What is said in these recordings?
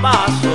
paso,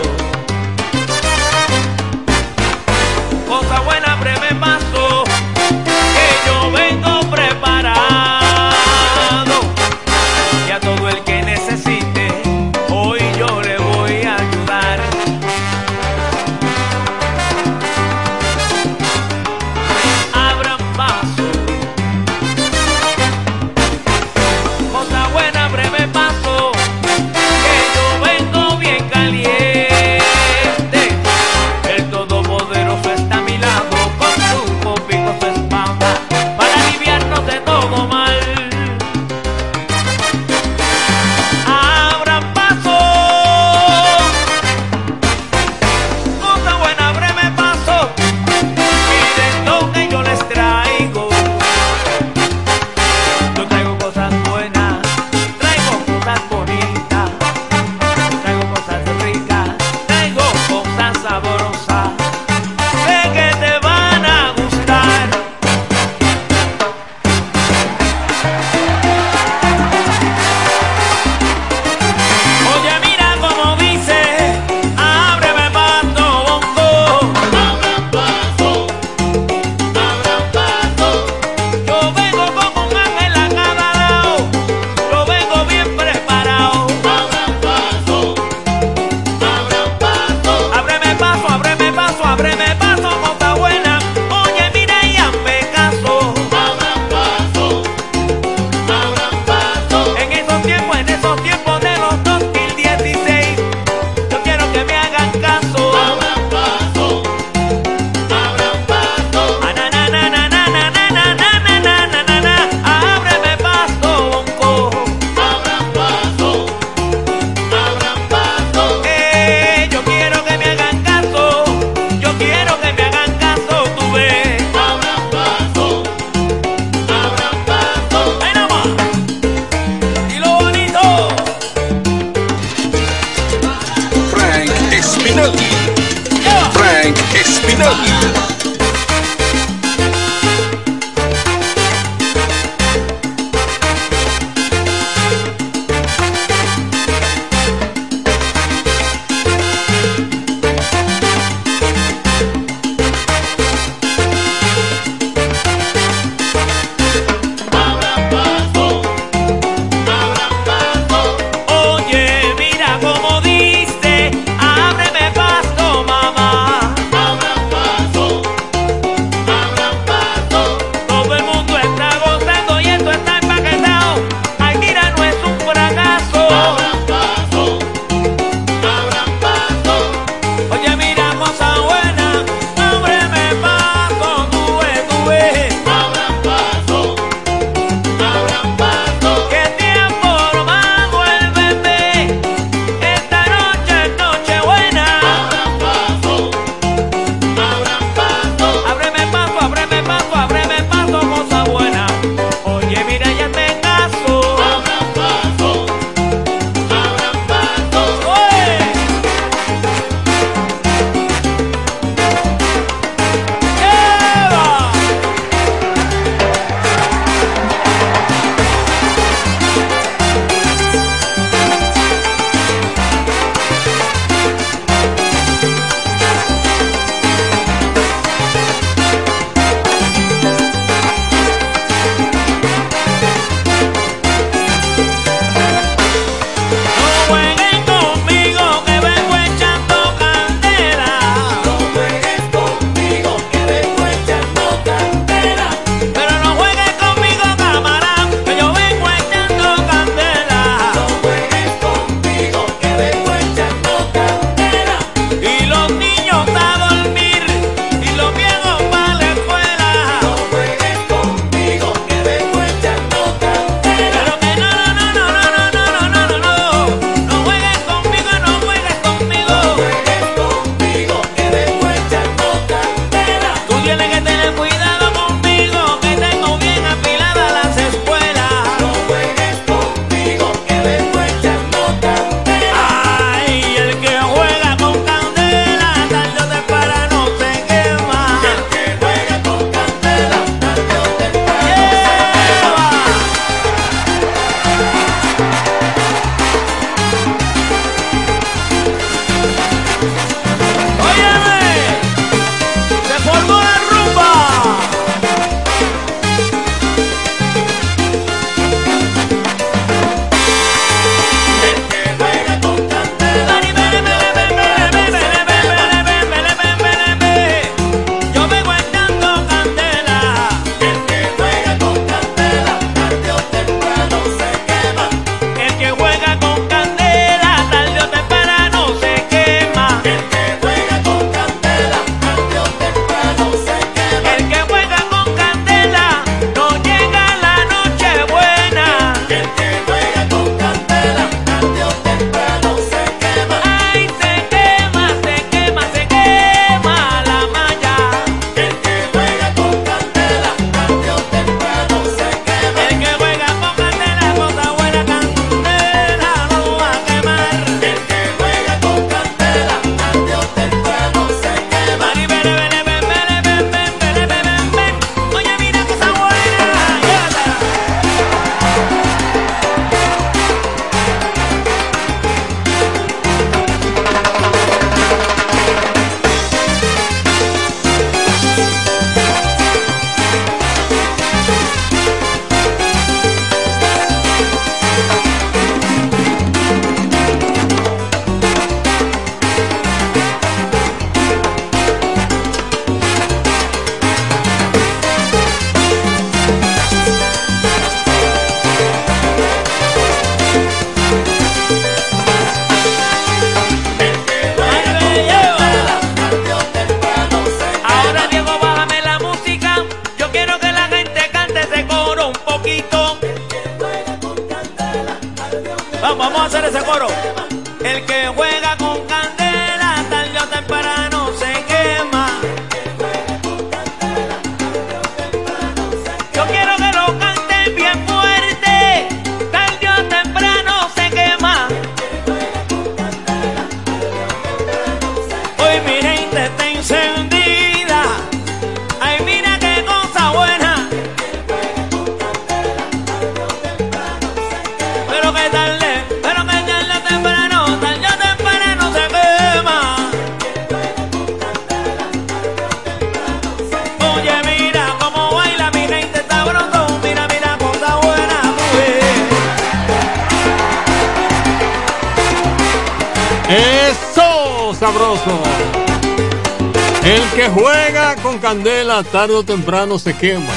candela tarde o temprano se quema.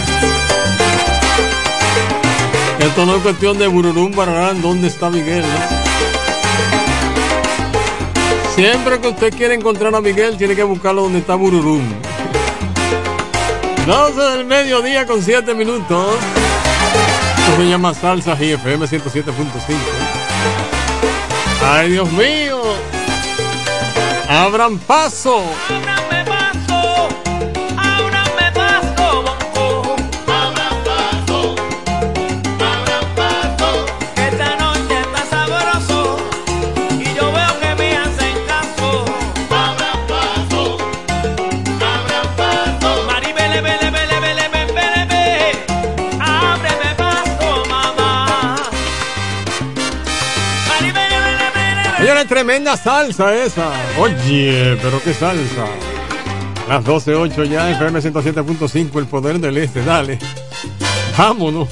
Esto no es cuestión de bururum bararán, ¿dónde está Miguel? Siempre que usted quiere encontrar a Miguel, tiene que buscarlo donde está bururum. 12 del mediodía con 7 minutos. Esto se llama Salsa GFM 107.5. Ay, Dios mío. Abran paso. tremenda salsa esa. Oye, pero qué salsa. Las 12.08 ya, FM 107.5, el poder del este, dale. Vámonos.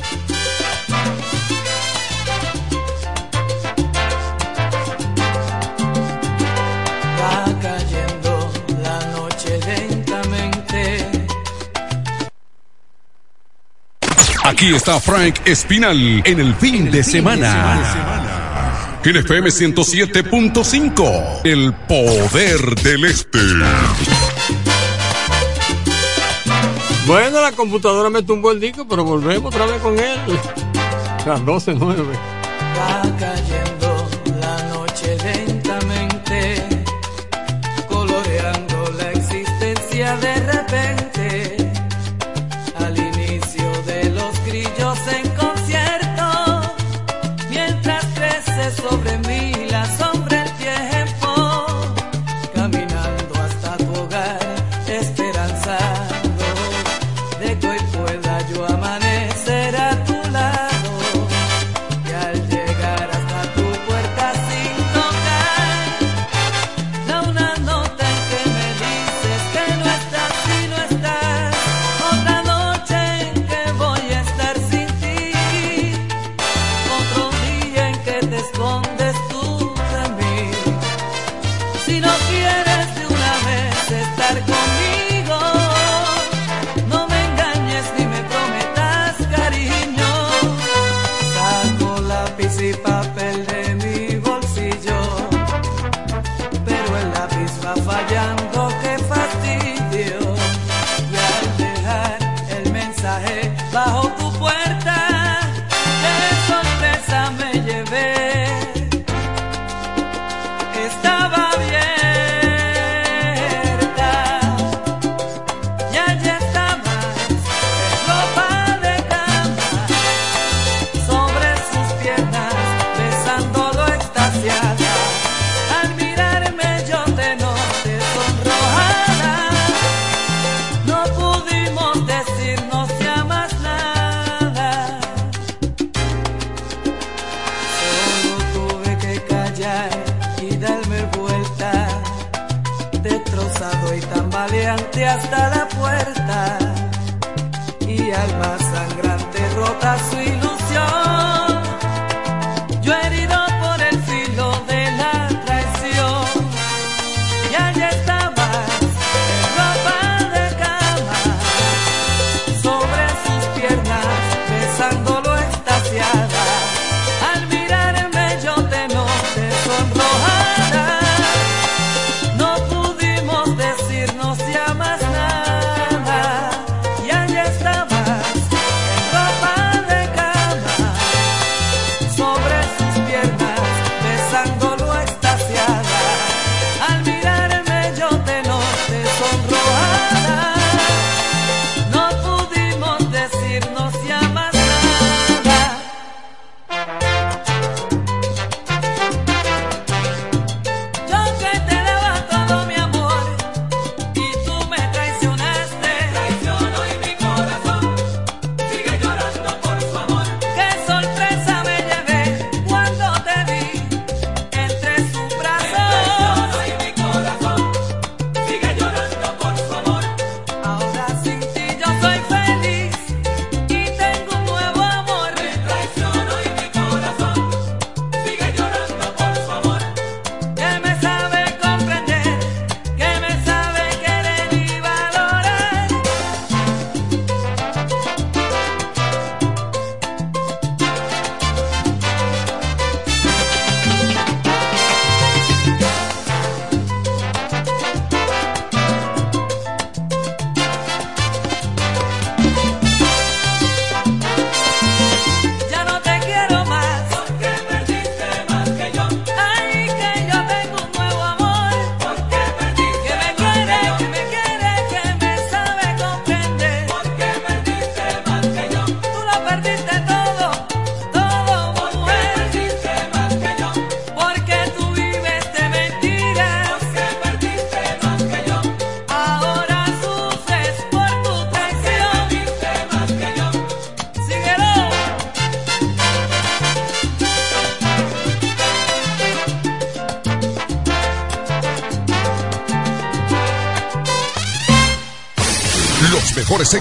Aquí está Frank Espinal en el fin, de semana en FM 107.5, El Poder del Este. Bueno, la computadora me tumbó el disco, pero volvemos otra vez con él. Las 12.09.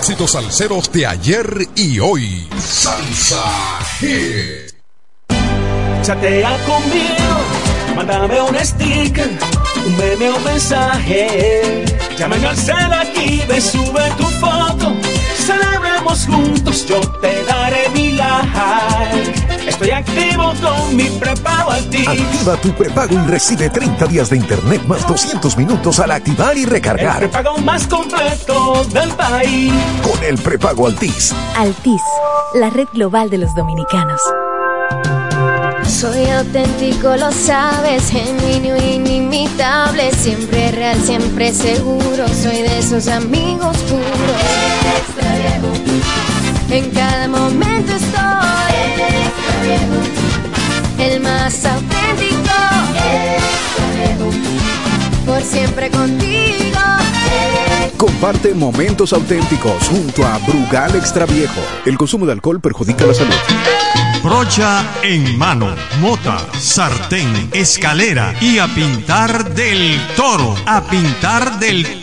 éxitos salseros de ayer y hoy. Salsa Hit. Chatea conmigo, mándame un sticker, un meme o mensaje. Llámame al cel aquí, ve, sube tu foto. Celebremos juntos, yo te daré mi like. Estoy activo con mi prepago Altis. Activa tu prepago y recibe 30 días de internet más 200 minutos al activar y El recargar. prepago más completo del país. Con el prepago Altis. Altis, la red global de los dominicanos. Soy auténtico, lo sabes, genuino, inimitable, siempre real, siempre seguro. Soy de esos amigos puros. En cada momento estoy. El más auténtico. Por siempre contigo. Comparte momentos auténticos junto a Brugal Extra Viejo. El consumo de alcohol perjudica la salud. Brocha en mano, mota, sartén, escalera y a pintar del toro. A pintar del toro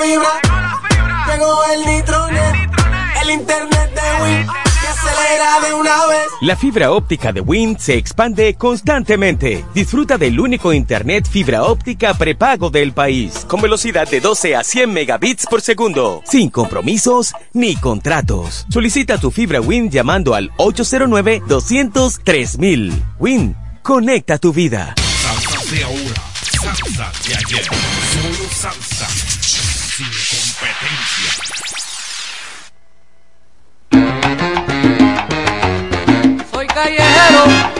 Llegó la fibra, llegó el nitronet, el internet de Win que acelera de una vez. La fibra óptica de Wind se expande constantemente. Disfruta del único internet fibra óptica prepago del país, con velocidad de 12 a 100 megabits por segundo, sin compromisos ni contratos. Solicita tu fibra Wind llamando al 809-203 Wind, conecta tu vida. Salsa de ahora, salsa de ayer. Solo salsa, competencia. Soy callejero.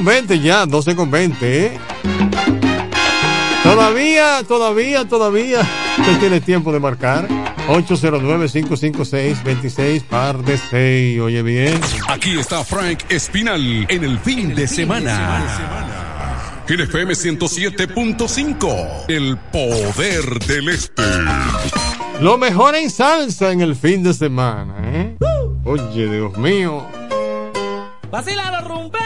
Con 20 ya, 12 con 20. ¿eh? Todavía, todavía, todavía. Usted tiene tiempo de marcar. 809-556-26 par de 6. Oye bien. Aquí está Frank Espinal en el fin, de, semana. En FM 107.5. El poder del este. Lo mejor en salsa en el fin de semana. ¿eh? Oye, Dios mío. Vacila los rumberos.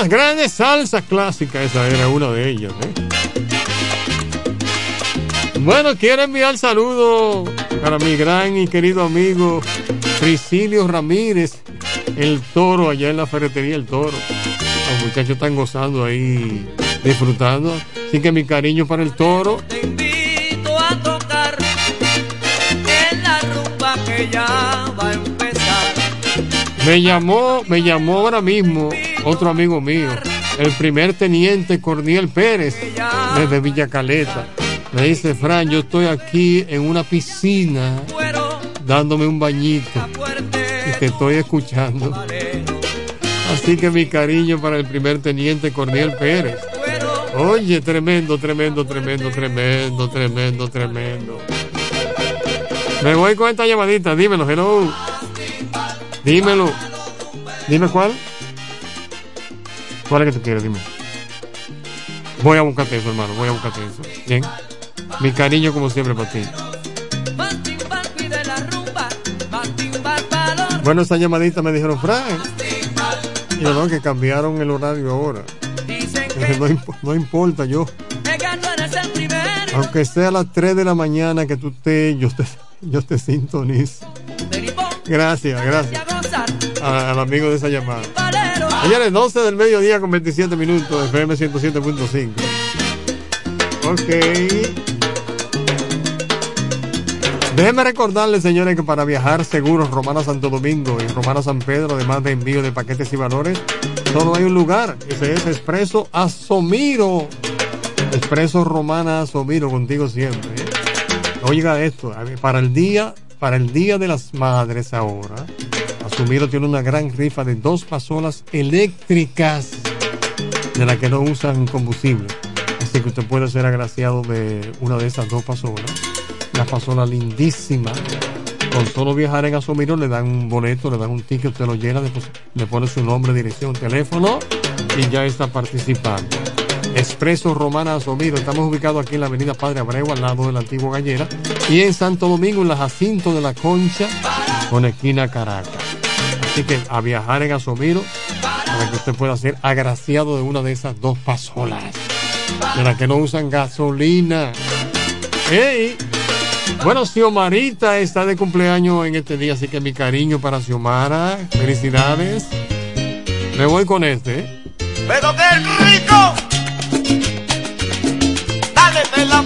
Las grandes salsas clásicas, esa era una de ellas. ¿eh? Bueno, quiero enviar saludos para mi gran y querido amigo Priscilio Ramírez, el toro, allá en la ferretería El Toro. Los muchachos están gozando ahí, disfrutando. Así que mi cariño para el toro. Te invito a tocar en la rumba que ya va a empezar. Me llamó, me llamó ahora mismo otro amigo mío, el primer teniente Corniel Pérez, desde Villa Caleta. Me dice, Fran, yo estoy aquí en una piscina dándome un bañito y te estoy escuchando. Así que mi cariño para el primer teniente Corniel Pérez. Oye, tremendo, tremendo, tremendo, tremendo, tremendo, tremendo. Me voy con esta llamadita, dímelo, hello. Dímelo. Dime cuál. ¿Cuál es que tú quieres? Dime. Voy a buscarte eso, hermano. Voy a buscarte eso. Bien. Mi cariño, como siempre, para ti. Bueno, esa llamadita me dijeron, Frank. Y no, que cambiaron el horario ahora. No, imp- no importa, yo. Aunque sea a las 3 de la mañana que tú estés, yo te, yo te sintonizo. Gracias, gracias. A- al amigo de esa llamada. Señores, 12 del mediodía con 27 minutos, FM 107.5. Ok. Déjenme recordarles, señores, que para viajar seguros Romana Santo Domingo y Romana San Pedro, además de envío de paquetes y valores, solo hay un lugar. Ese es Expreso Asomiro. Expreso Romana Asomiro, contigo siempre. ¿eh? Oiga esto, para el día, para el día de las madres ahora, Asomiro tiene una gran rifa de dos pasolas eléctricas de las que no usan combustible. Así que usted puede ser agraciado de una de esas dos pasolas. Una pasola lindísima. Con solo viajar en Asomiro le dan un boleto, le dan un ticket, usted lo llena, le pone su nombre, dirección, teléfono y ya está participando. Expreso Romana Asomiro. Estamos ubicados aquí en la avenida Padre Abreu, al lado de la antigua gallera. Y en Santo Domingo, en la Jacinto de la Concha, con esquina Caracas. Así que a viajar en Asomiro para que usted pueda ser agraciado de una de esas dos pasolas. De las que no usan gasolina. ¡Ey! Bueno, Xiomarita está de cumpleaños en este día, así que mi cariño para Xiomara. Felicidades. Me voy con este. ¿eh? Pero qué rico. Dale la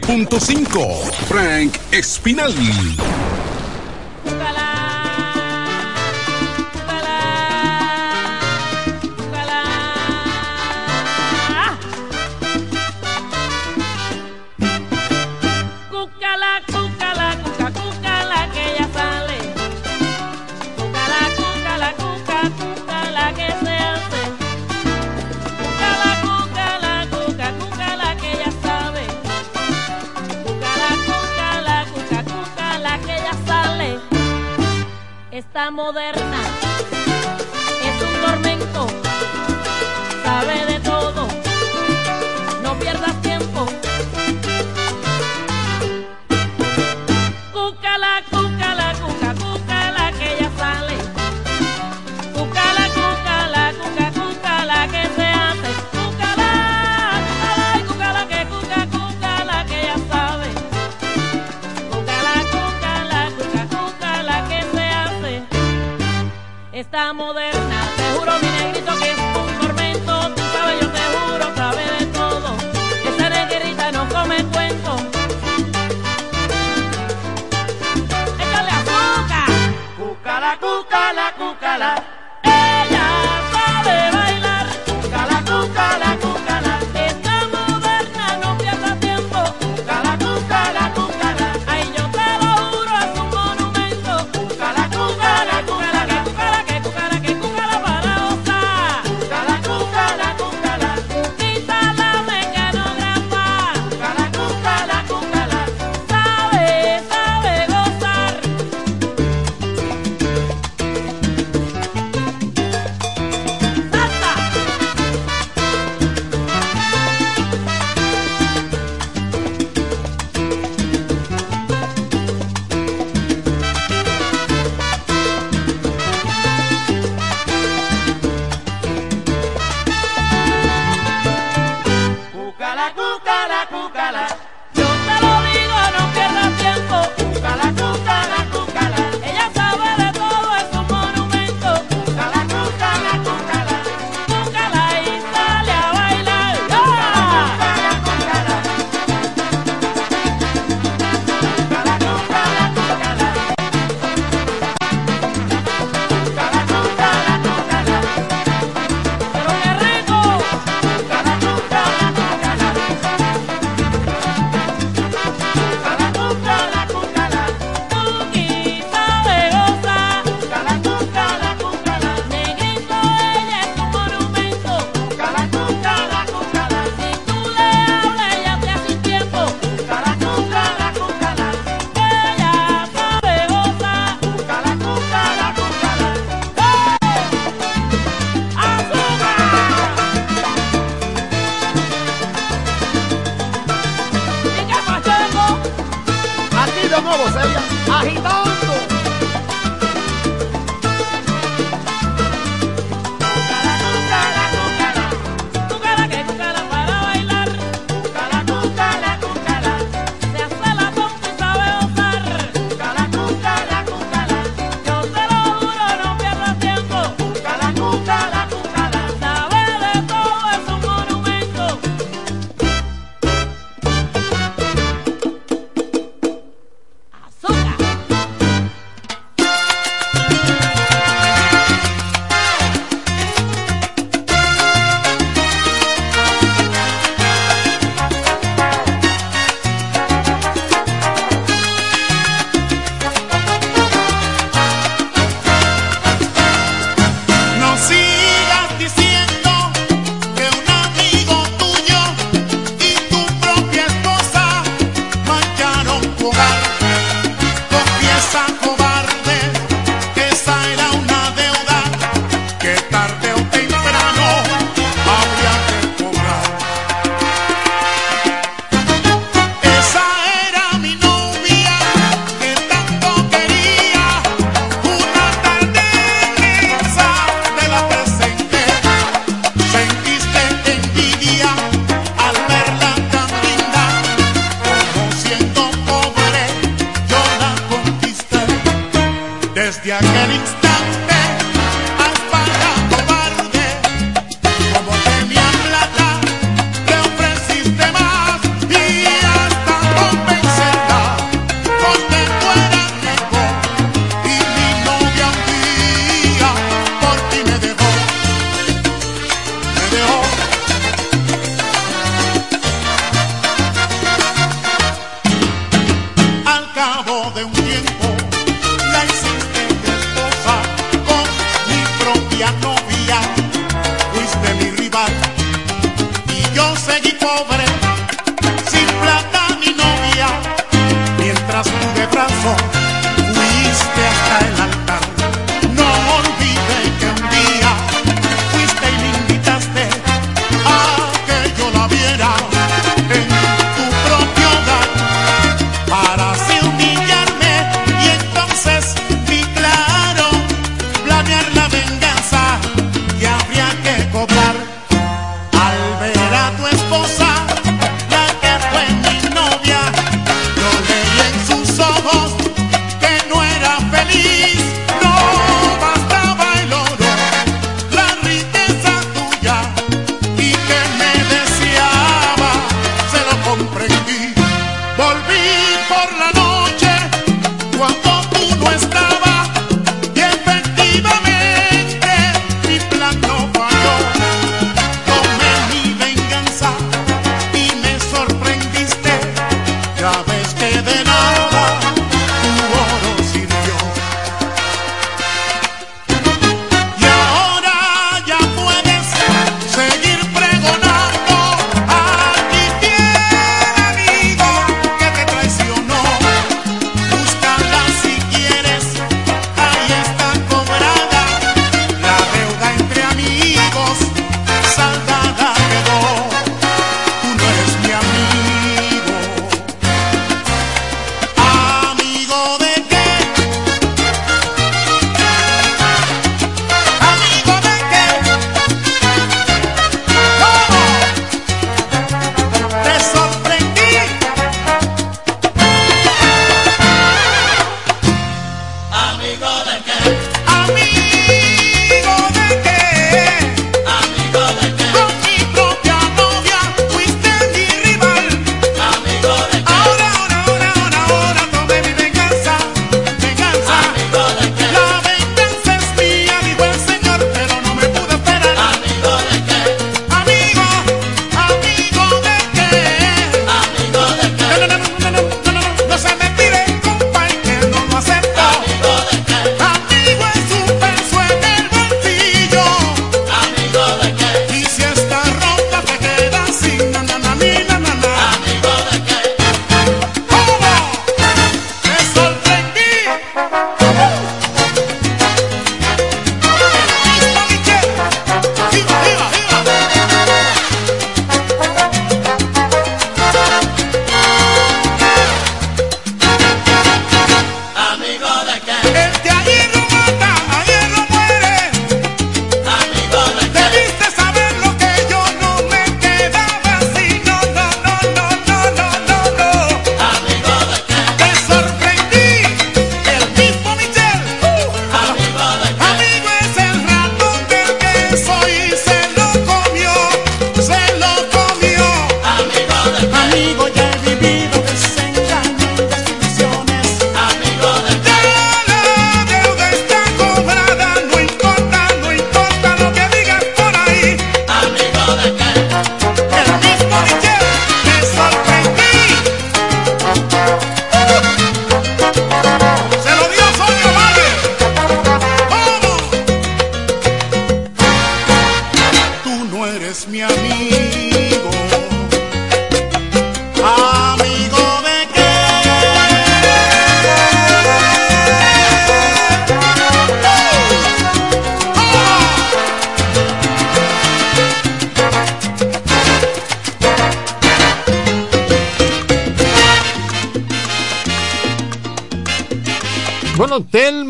107.5, Frank Espinal.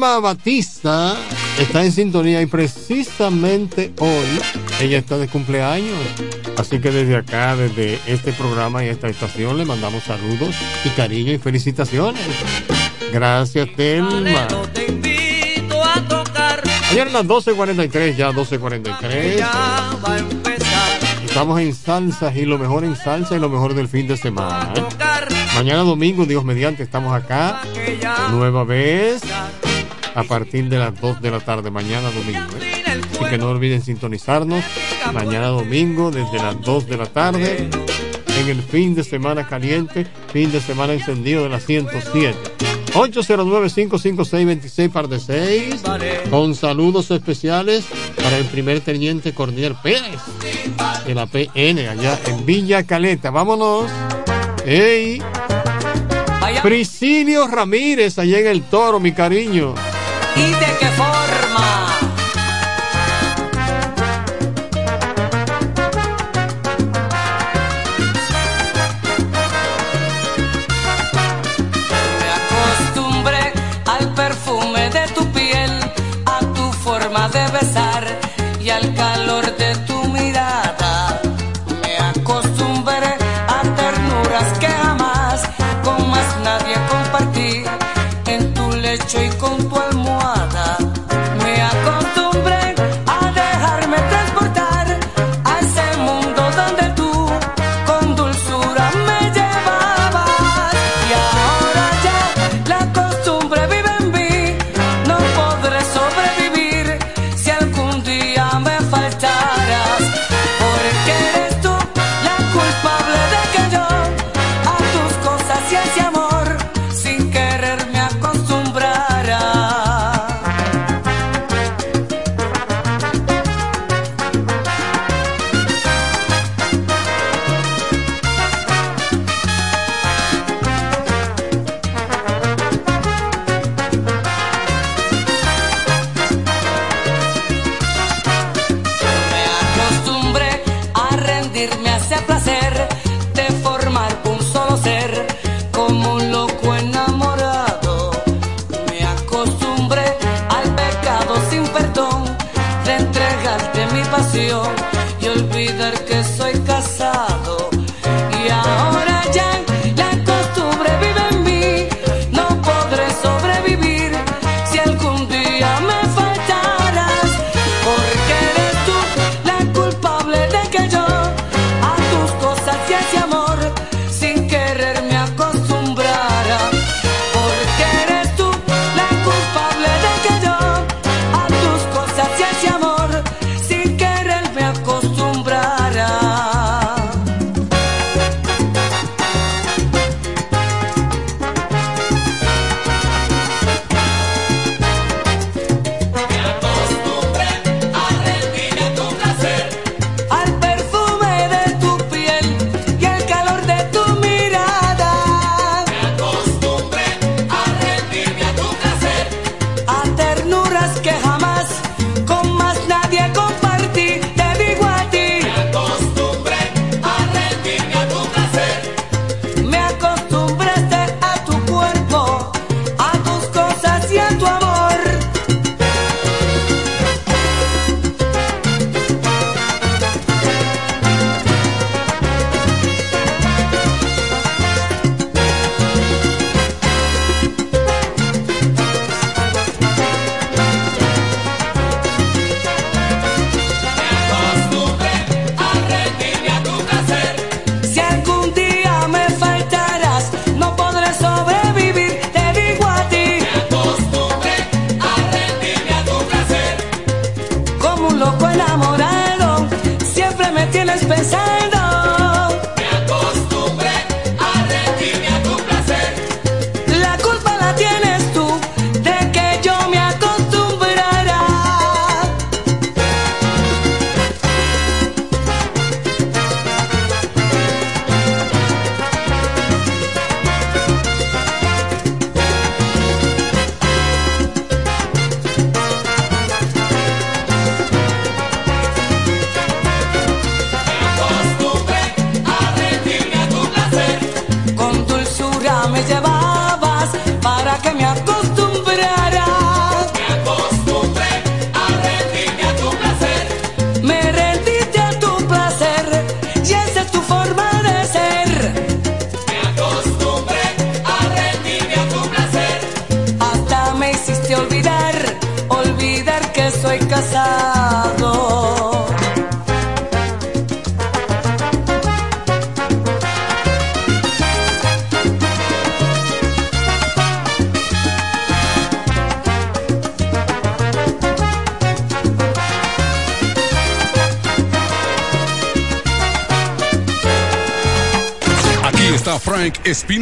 Vilma Batista está en sintonía y precisamente hoy ella está de cumpleaños. Así que desde acá, desde este programa y esta estación, le mandamos saludos y cariño y felicitaciones. Gracias, Telma. Ayer a las 12.43, ya 12.43. Estamos en salsas y lo mejor en salsa y lo mejor del fin de semana. Mañana domingo, Dios mediante, estamos acá. Nueva vez a partir de las 2 de la tarde mañana domingo. ¿eh? Así que no olviden sintonizarnos mañana domingo desde las 2 de la tarde en el fin de semana caliente, fin de semana encendido de las 107. 809-556-26 par de 6, con saludos especiales para el primer teniente Cornel Pérez de la PN allá en Villa Caleta. Vámonos. Hey. Priscilio Ramírez allá en el toro, mi cariño y de qué forma.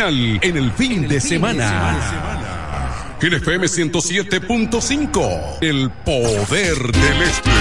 en el fin, el de, fin semana. de semana. En FM 107.5, el poder del este.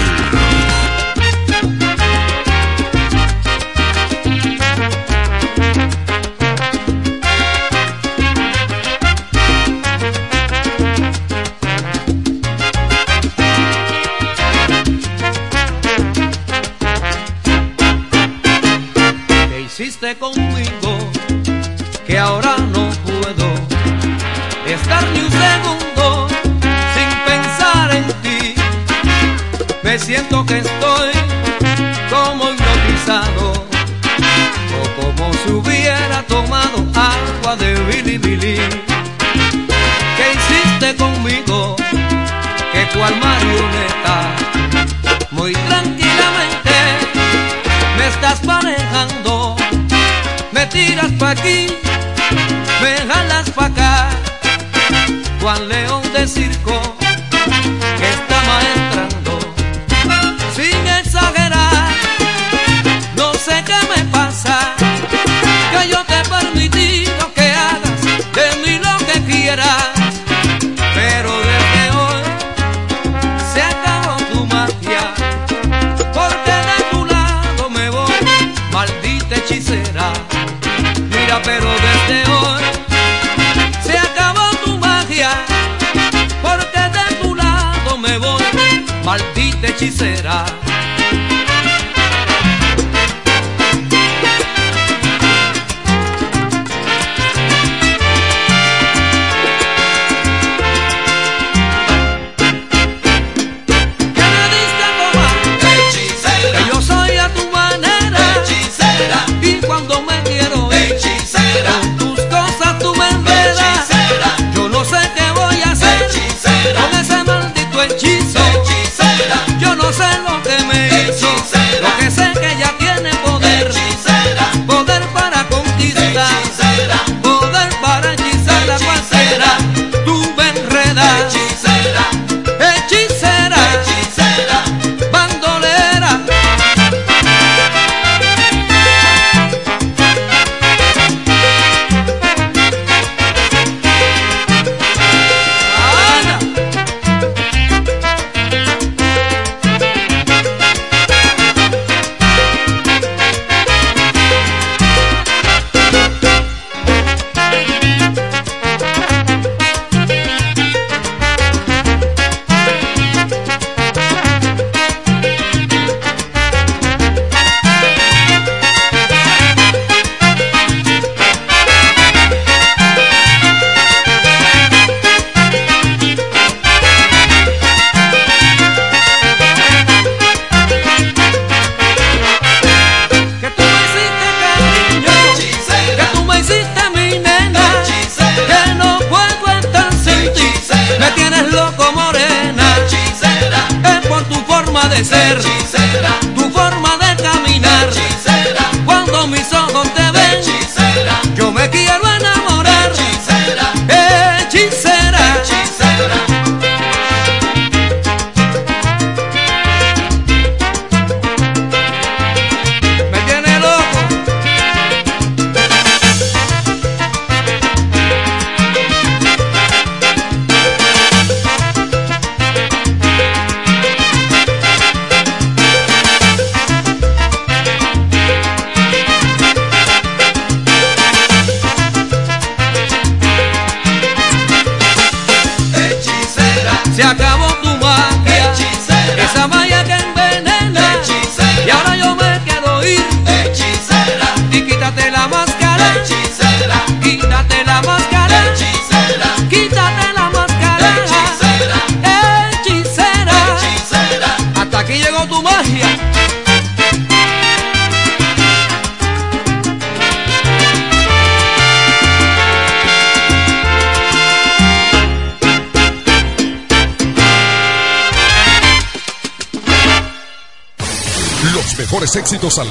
siento que estoy como hipnotizado o como si hubiera tomado agua de bilibili. ¿Qué hiciste conmigo? Que cual marioneta, muy tranquilamente me estás manejando, me tiras pa' aquí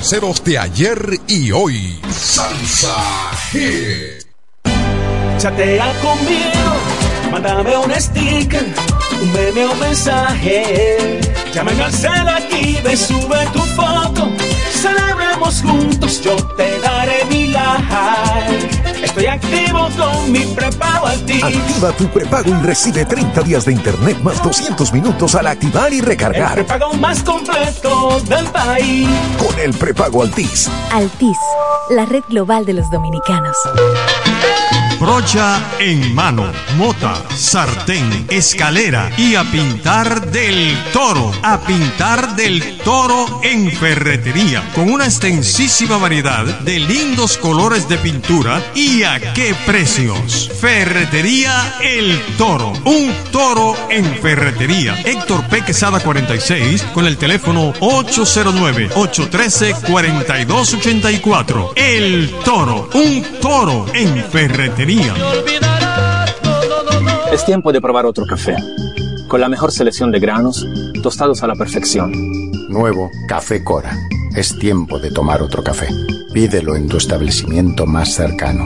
de ayer y hoy. Salsa. Chatea conmigo, mándame un sticker, un meme o mensaje. Llámame al cel aquí, ve, sube tu foto. Celebremos juntos, yo te daré mi like. Estoy activo con mi prepago Altis. Activa tu prepago y recibe 30 días de internet más 200 minutos al activar y El recargar. prepago más completo del país. Con el prepago Altis. Altis, la red global de los dominicanos. Brocha en mano, mota, sartén, escalera y a pintar del toro. A pintar del toro en ferretería. Con una extensísima variedad de lindos colores de pintura y a qué precios. Ferretería El Toro. Un toro en ferretería. Héctor P. Quesada 46 con el teléfono 809-813-4284. El Toro. Un toro en ferretería. Es tiempo de probar otro café. Con la mejor selección de granos, tostados a la perfección. Nuevo Café Cora. Es tiempo de tomar otro café. Pídelo en tu establecimiento más cercano.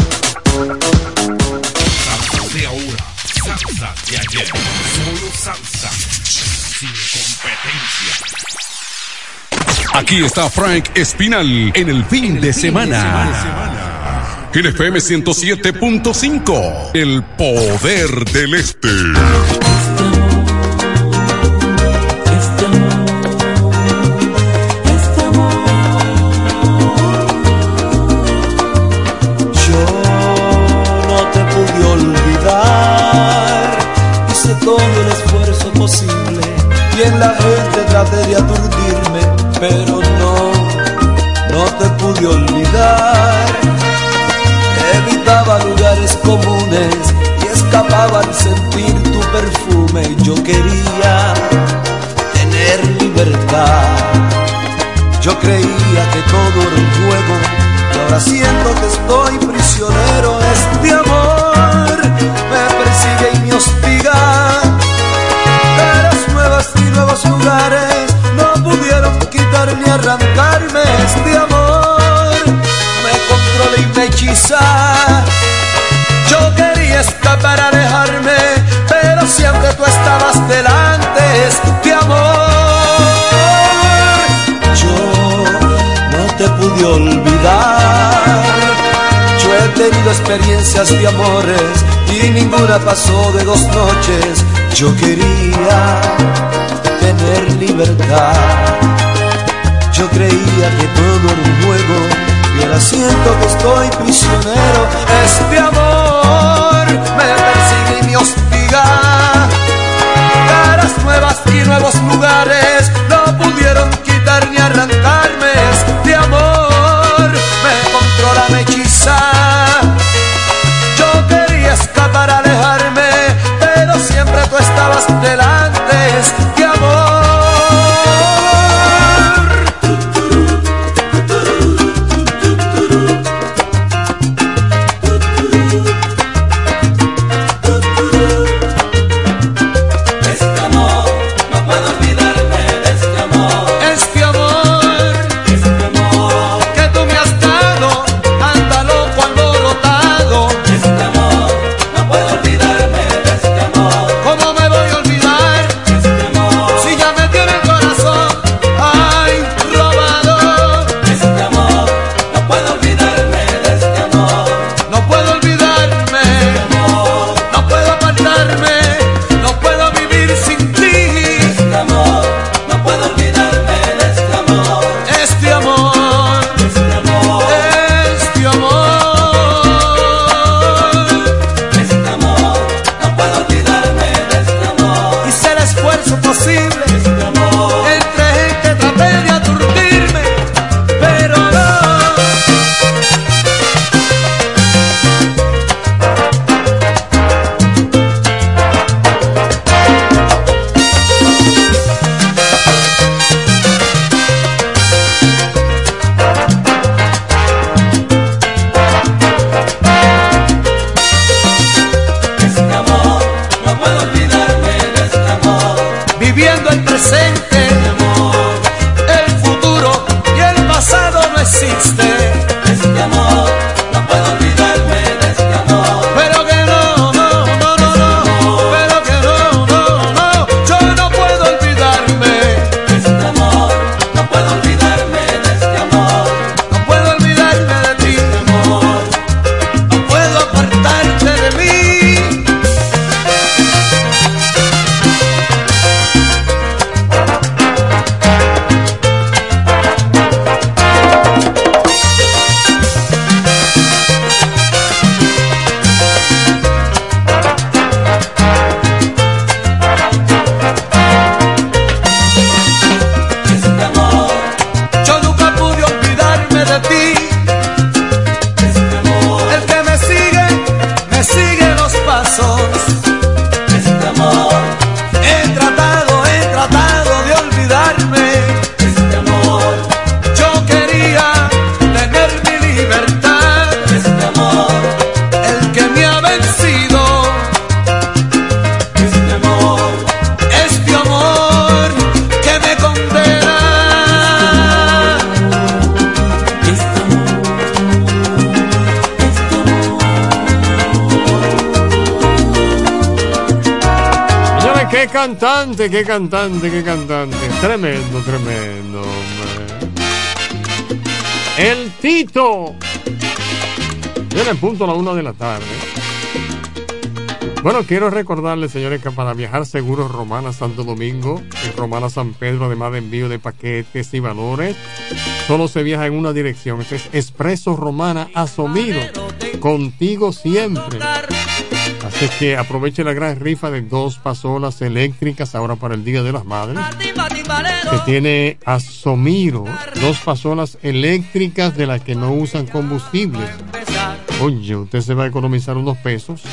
De ayer, solo salsa, sin competencia. Aquí está Frank Espinal en el fin de semana. En FM 107.5, el poder del este. Creía que todo era un juego ahora siento que estoy prisionero. Este amor me persigue y me hostiga. Caras nuevas y nuevos lugares no pudieron quitar ni arrancarme. Este amor me controla y me hechiza. Yo quería escapar, alejarme, pero siempre tú estabas delante. Este amor olvidar. Yo he tenido experiencias de amores y ninguna pasó de dos noches. Yo quería tener libertad. Yo creía que todo era un juego y ahora siento que estoy prisionero. Este amor me persigue y me hostiga. Caras nuevas y nuevos lugares no pudieron tú estabas delante. Cantante, qué cantante, qué cantante. Tremendo, tremendo. hombre. El Tito. Viene en punto a la una de la tarde. Bueno, quiero recordarles, señores, que para viajar seguros Romana Santo Domingo y Romana San Pedro, además de envío de paquetes y valores, solo se viaja en una dirección. Este es Expreso Romana Asomiro. Contigo siempre. Así que aproveche la gran rifa de dos pasolas eléctricas ahora para el Día de las Madres. Que tiene Asomiro, dos pasolas eléctricas de las que no usan combustibles. Oye, usted se va a economizar unos pesos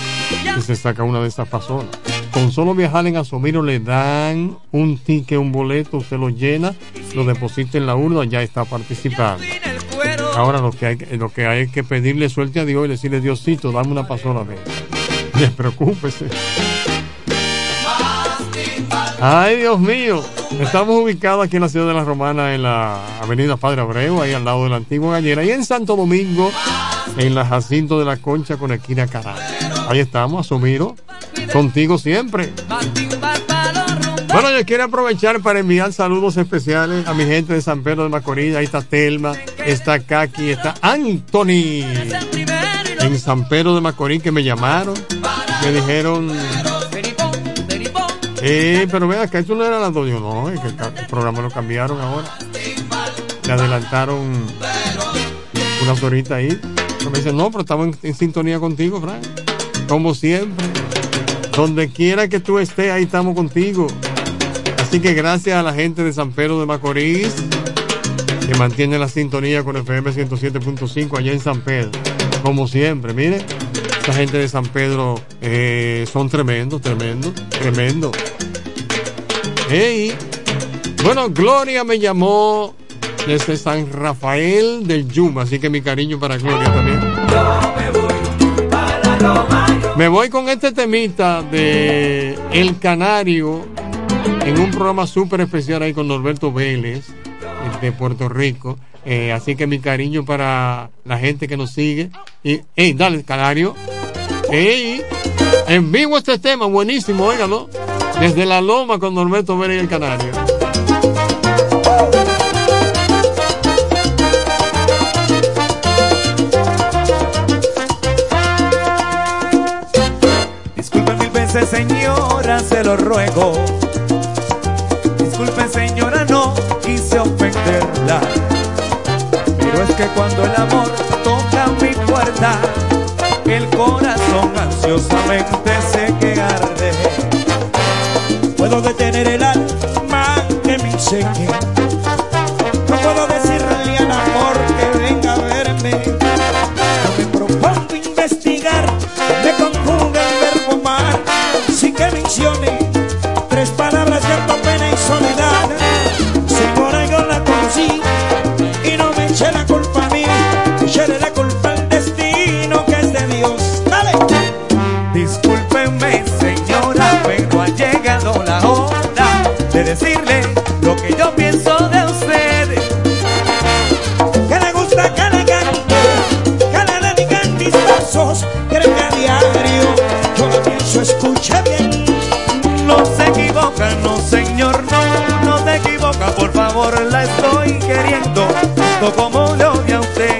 y se saca una de esas pasolas. Con solo viajar en Asomiro le dan un ticket, un boleto, usted lo llena, lo deposita en la urna, ya está participando. Ahora lo que hay, lo que, hay que pedirle suerte a Dios y decirle, Diosito, dame una pasola de esas". Despreocúpese. Ay, Dios mío. Estamos ubicados aquí en la ciudad de La Romana, en la avenida Padre Abreu, ahí al lado de la antigua gallera, y en Santo Domingo, en la Jacinto de la Concha con esquina Caral. Ahí estamos, Asomiro, contigo siempre. Bueno, yo quiero aprovechar para enviar saludos especiales a mi gente de San Pedro de Macorís. Ahí está Telma, está Kaki, está Anthony. En San Pedro de Macorís que me llamaron, me dijeron... Eh, pero vea que esto no era las dos. Yo, no, es que el programa lo cambiaron ahora. Le adelantaron unas horitas ahí. Me dicen, no, pero estamos en, en sintonía contigo, Frank. Como siempre. Donde quiera que tú estés, ahí estamos contigo. Así que gracias a la gente de San Pedro de Macorís que mantiene la sintonía con FM 107.5 allá en San Pedro. Como siempre, mire, esta gente de San Pedro eh, son tremendos, tremendos, tremendos. Hey, bueno, Gloria me llamó desde San Rafael del Yuma, así que mi cariño para Gloria también. Me voy con este temita de El Canario en un programa súper especial ahí con Norberto Vélez de Puerto Rico. Eh, así que mi cariño para la gente que nos sigue. Y, hey, dale, Canario. Hey, en vivo este tema, buenísimo, óigalo. Desde la loma con Norberto Vélez y el Canario. Disculpen mil veces, señora, se lo ruego. Disculpen, señora, no quise ofenderla que cuando el amor toca mi puerta, el corazón ansiosamente se que arde. Puedo detener el alma que me insegue decirle lo que yo pienso de usted. Que le gusta que le cante, que le dediquen mis pasos, creen que a diario yo lo pienso, escuche bien. No se equivoca, no señor, no, no se equivoca, por favor, la estoy queriendo, tanto como yo y a usted.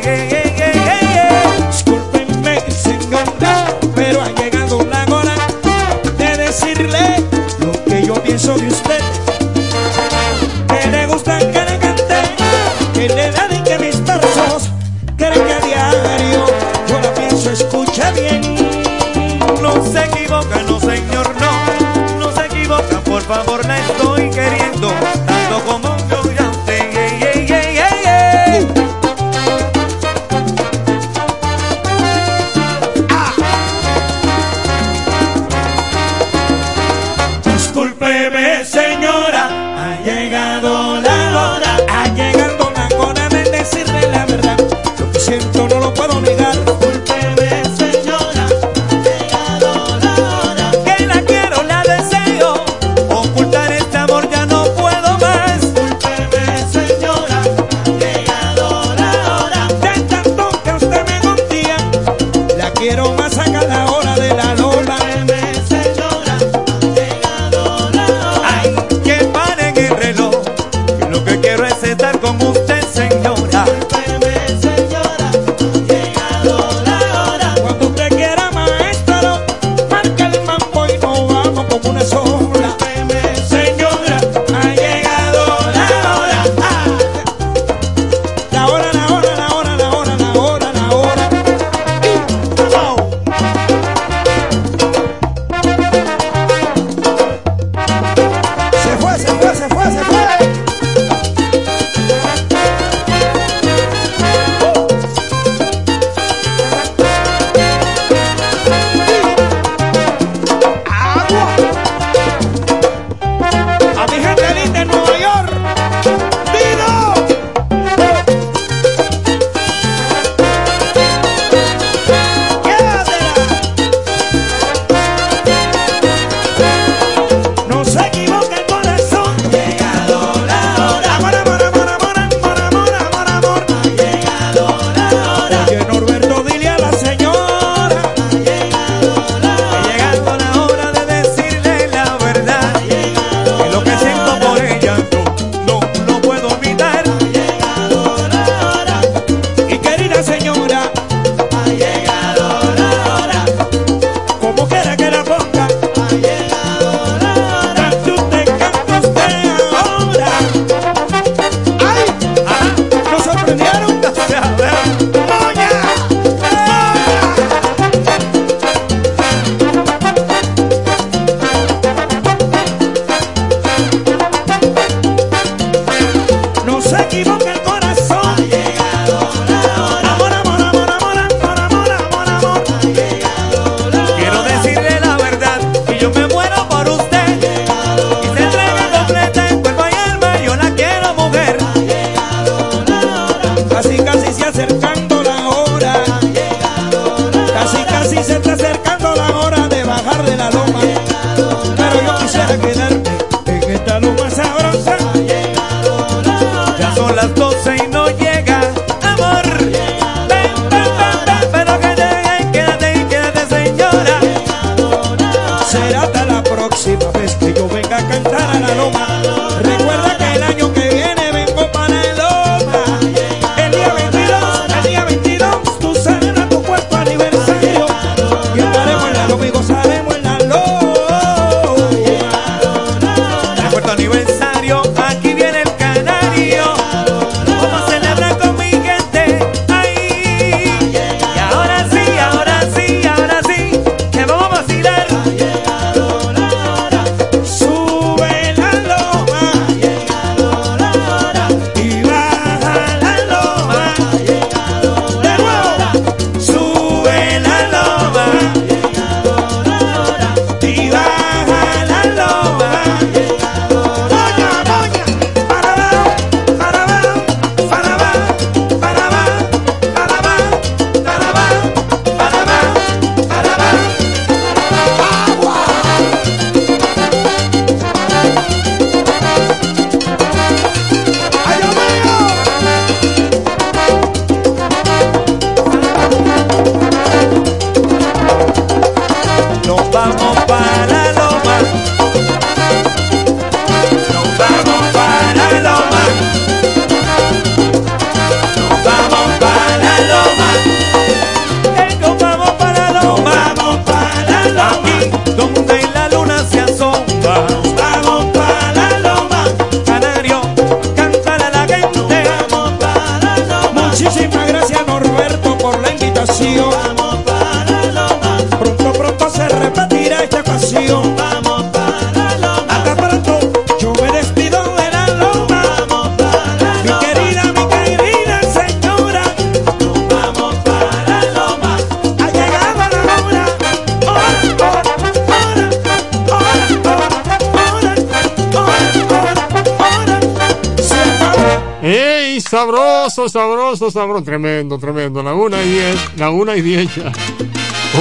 ¡Ey! Sabroso, sabroso, sabroso. Tremendo, tremendo. La una y diez. La una y diez ya.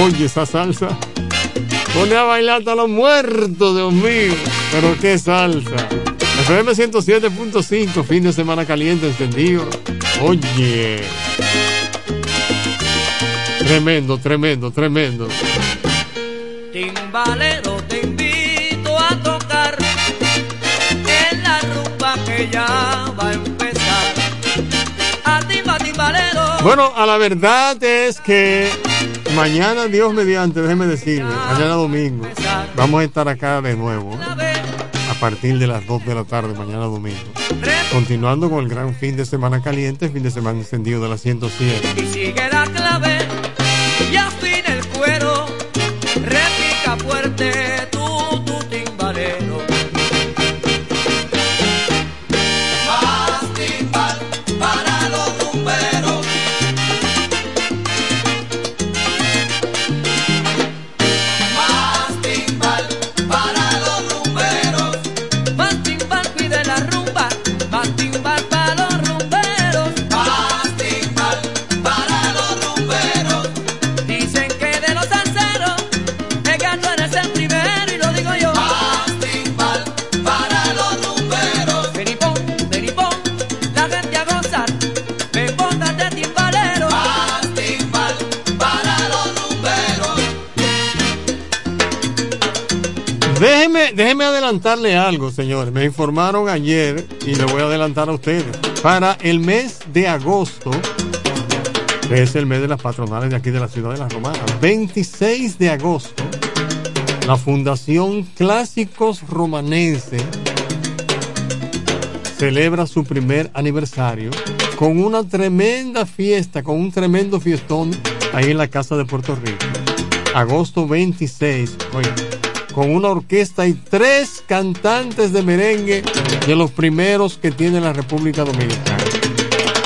Oye, esa salsa. Pone a bailar hasta los muertos, Dios mío. Pero qué salsa. FM 107.5, fin de semana caliente, encendido. Oye. Tremendo, tremendo, tremendo. Timbalero, Bueno, a la verdad es que mañana, Dios mediante, déjeme decirle, mañana domingo, vamos a estar acá de nuevo. A partir de las 2 de la tarde, mañana domingo. Continuando con el gran fin de semana caliente, fin de semana encendido de la 107. Adelantarle algo, señores. Me informaron ayer y le voy a adelantar a ustedes. Para el mes de agosto, que es el mes de las patronales de aquí de la ciudad de La Romana, 26 de agosto, la Fundación Clásicos Romanense celebra su primer aniversario con una tremenda fiesta, con un tremendo fiestón ahí en la Casa de Puerto Rico. Agosto 26, oiga, con una orquesta y tres cantantes de merengue de los primeros que tiene la República Dominicana.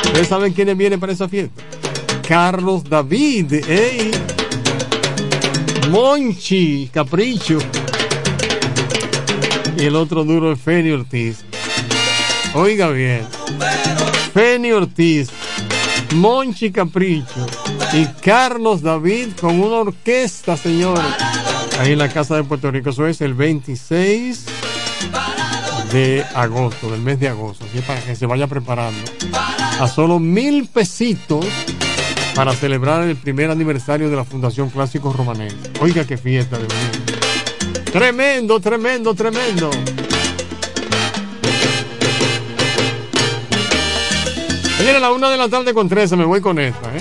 ¿Ustedes saben quiénes vienen para esa fiesta? Carlos David, ey, Monchi, Capricho. Y el otro duro es Feni Ortiz. Oiga bien. Feni Ortiz, Monchi Capricho y Carlos David con una orquesta, señores. Ahí en la Casa de Puerto Rico. Eso es el 26 de agosto, del mes de agosto. Así es para que se vaya preparando. A solo mil pesitos para celebrar el primer aniversario de la Fundación Clásicos Romanés. Oiga qué fiesta de verdad. Tremendo, tremendo, tremendo. Viene la una de la tarde con 13, me voy con esta, ¿eh?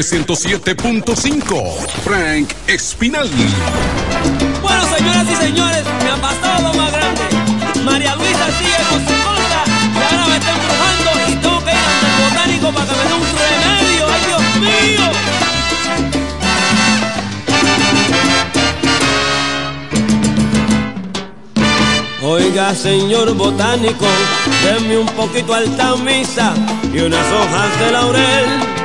FM 107.5, Frank Espinal. Bueno, señoras y señores, me ha pasado lo más grande. María Luisa sigue con su cosa y ahora me está embrujando y tengo que ir al botánico para que me dé un remedio. ¡Ay, Dios mío! Oiga, señor botánico, denme un poquito altamisa y unas hojas de laurel.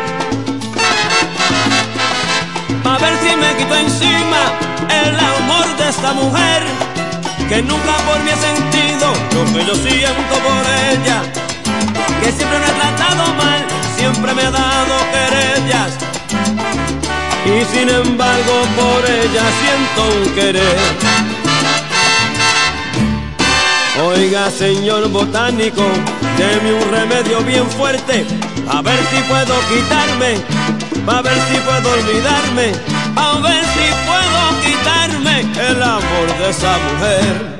Encima el amor de esta mujer que nunca por mí he sentido lo que yo siento por ella. Que siempre me ha tratado mal, siempre me ha dado querellas. Y sin embargo por ella siento un querer. Oiga, señor botánico, deme un remedio bien fuerte, a ver si puedo quitarme, a ver si puedo olvidarme, a ver si puedo quitarme el amor de esa mujer.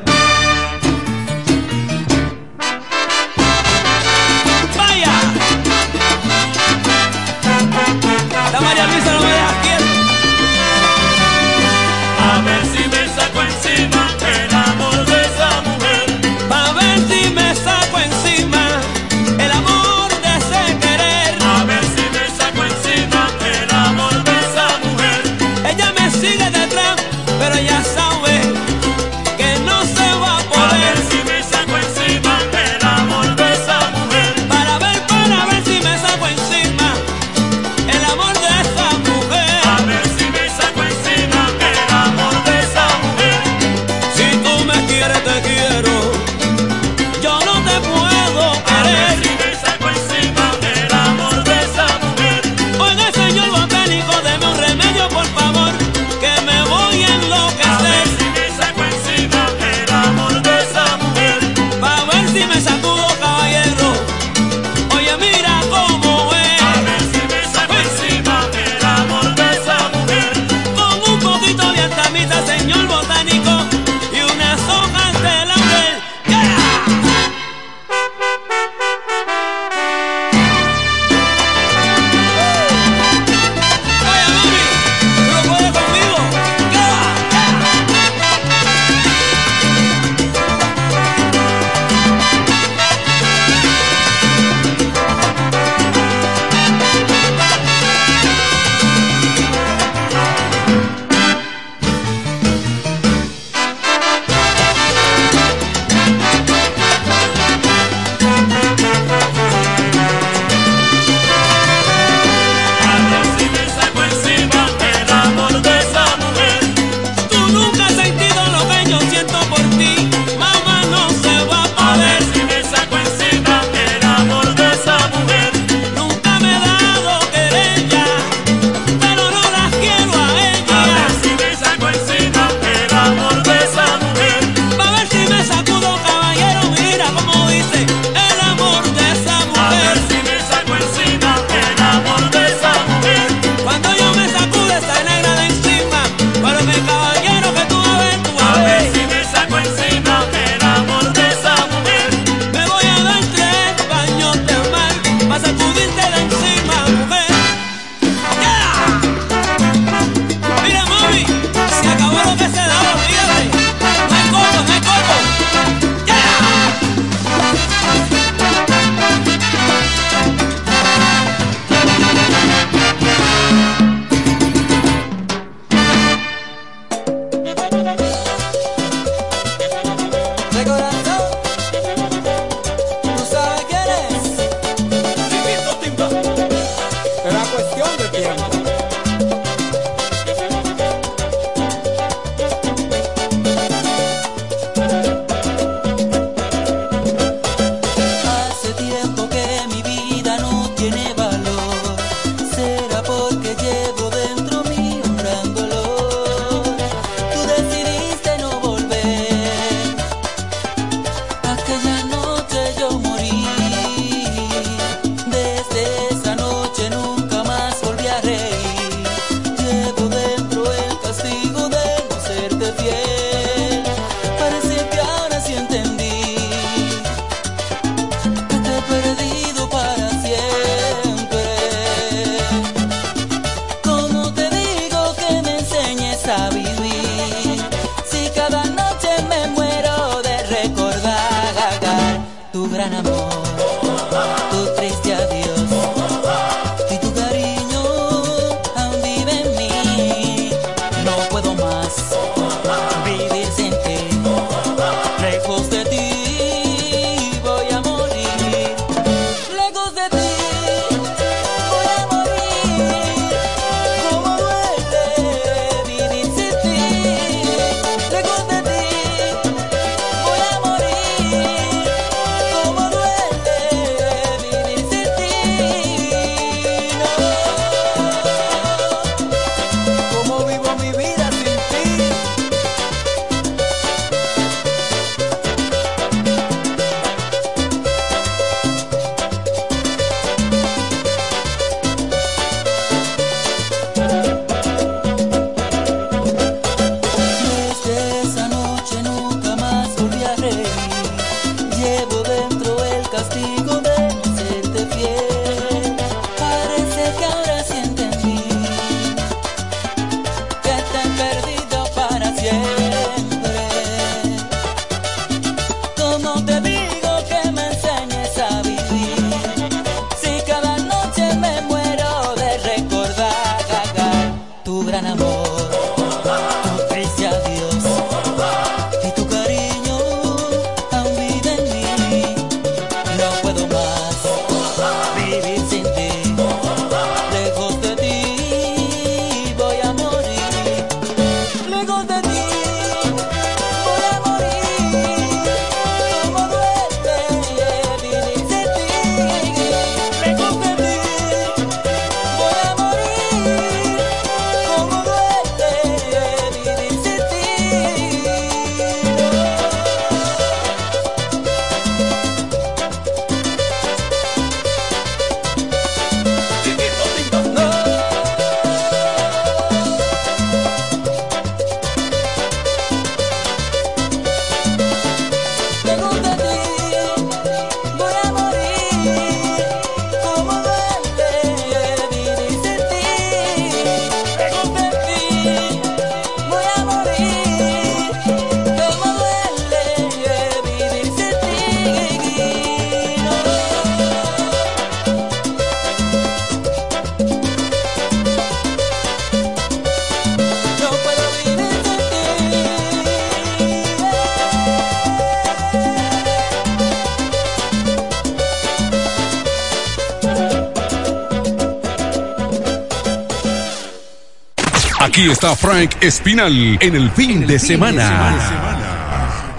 Aquí está Frank Espinal en el fin de semana.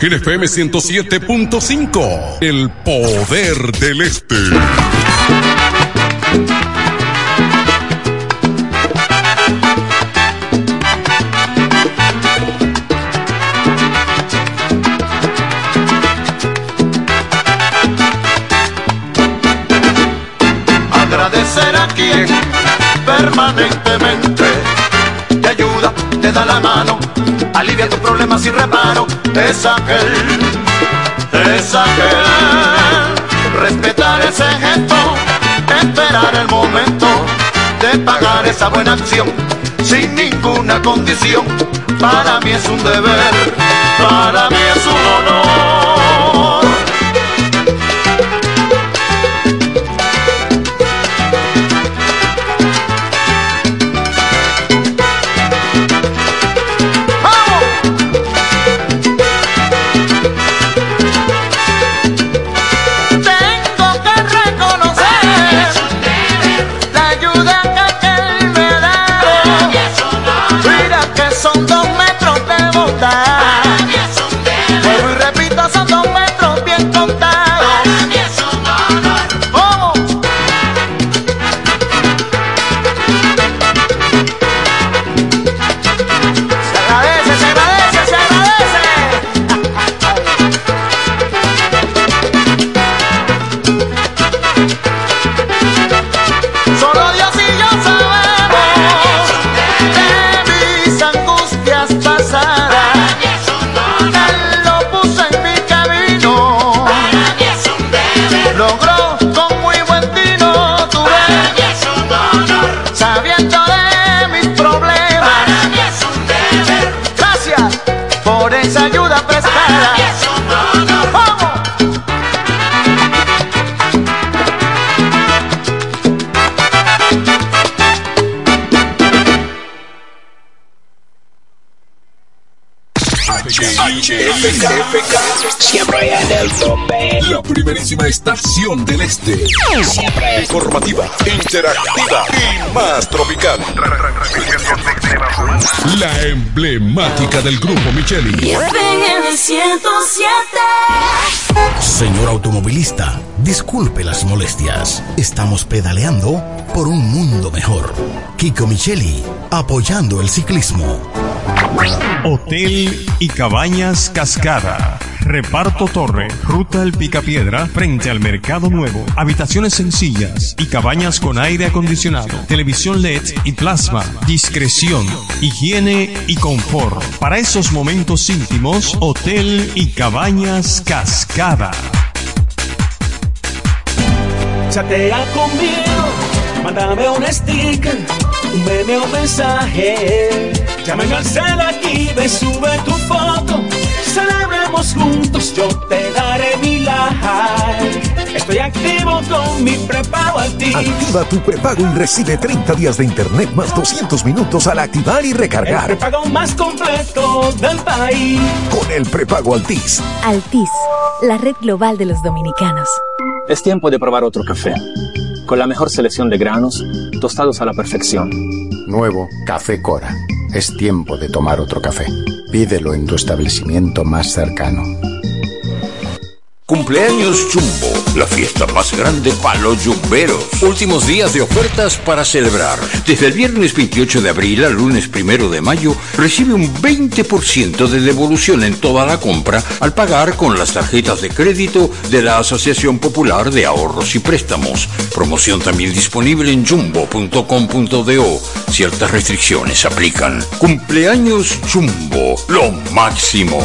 En FM 107.5, el poder del este. Aquel, es aquel. Respetar ese gesto, esperar el momento de pagar esa buena acción sin ninguna condición. Para mí es un deber, para mí es un honor. Siempre en el tope. La primerísima estación del este. Siempre informativa, interactiva y más tropical. La emblemática del grupo Micheli. Señor automovilista, disculpe las molestias. Estamos pedaleando por un mundo mejor. Kiko Micheli, apoyando el ciclismo. Hotel y Cabañas Cascada. Reparto Torre, Ruta El Picapiedra, frente al Mercado Nuevo. Habitaciones sencillas y cabañas con aire acondicionado, televisión LED y plasma. Discreción, higiene y confort. Para esos momentos íntimos, Hotel y Cabañas Cascada. Chatea conmigo, mándame un sticker, un mensaje. Llámame al cel aquí, ve, sube tu foto. Celebremos juntos, yo te daré mi like. Estoy activo con mi prepago Altis. Activa tu prepago y recibe 30 días de internet más 200 minutos al activar y El recargar. prepago más completo del país. Con el prepago Altis. Altis, la red global de los dominicanos. Es tiempo de probar otro café. Con la mejor selección de granos, tostados a la perfección. Nuevo Café Cora. Es tiempo de tomar otro café. Pídelo en tu establecimiento más cercano. Cumpleaños Jumbo, la fiesta más grande para los jumberos. Últimos días de ofertas para celebrar. Desde el viernes 28 de abril al lunes 1 de mayo, recibe un 20% de devolución en toda la compra al pagar con las tarjetas de crédito de la Asociación Popular de Ahorros y Préstamos. Promoción también disponible en jumbo.com.do. Ciertas restricciones aplican. Cumpleaños Jumbo, lo máximo.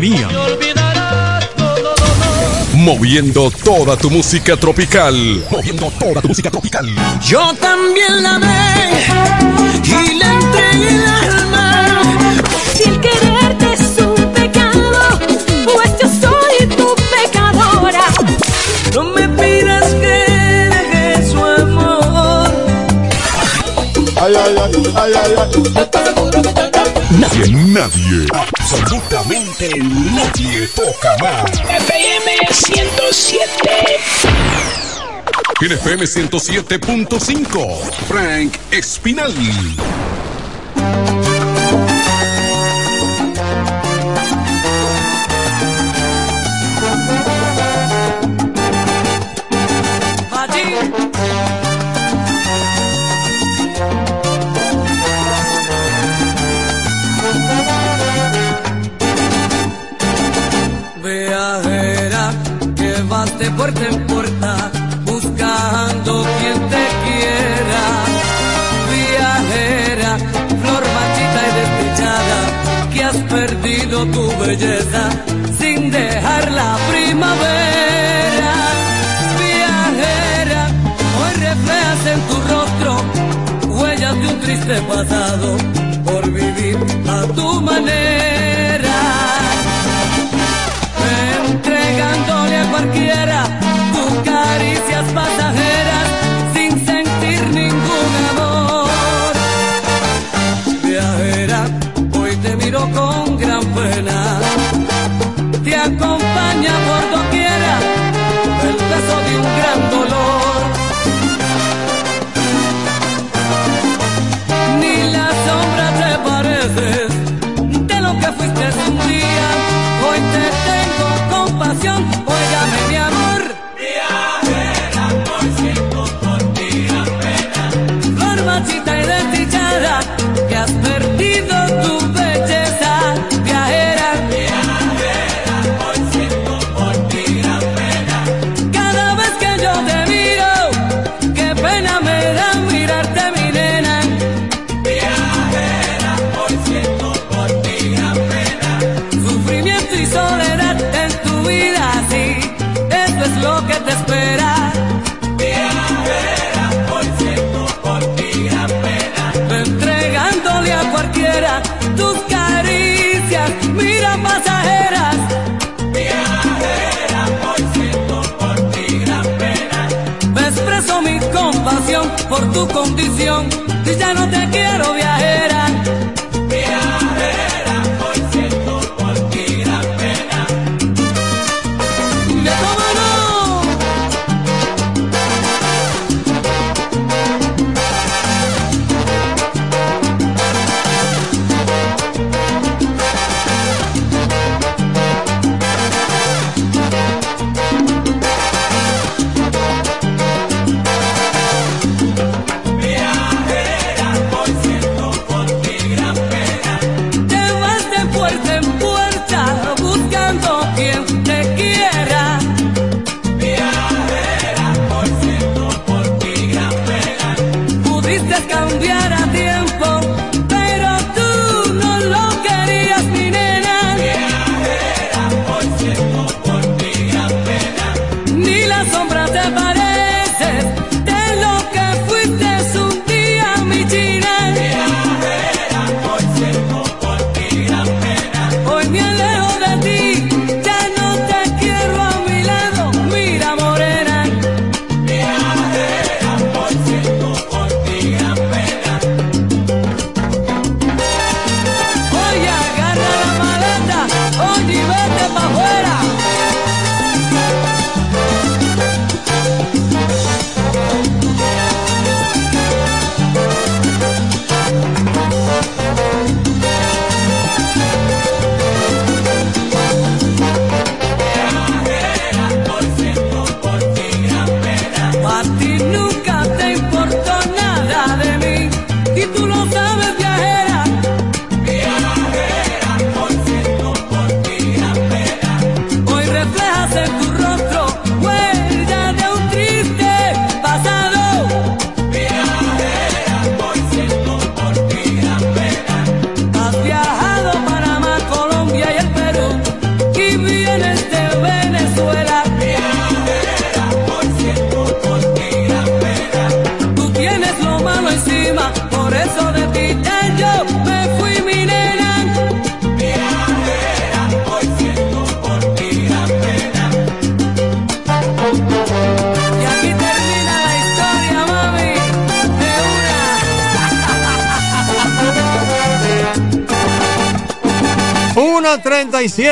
Moviendo toda tu música tropical. Moviendo toda tu música tropical. Yo también la amé y le entregué el alma. Si el quererte es un pecado, pues yo soy tu pecadora. No me pidas que deje su amor. Ay, ay, ay. Nadie, nadie, absolutamente nadie toca más. FM 107. En FM 107.5, Frank Espinal. por vivir a tu manera. un día, hoy te tengo compasión. por tu condición.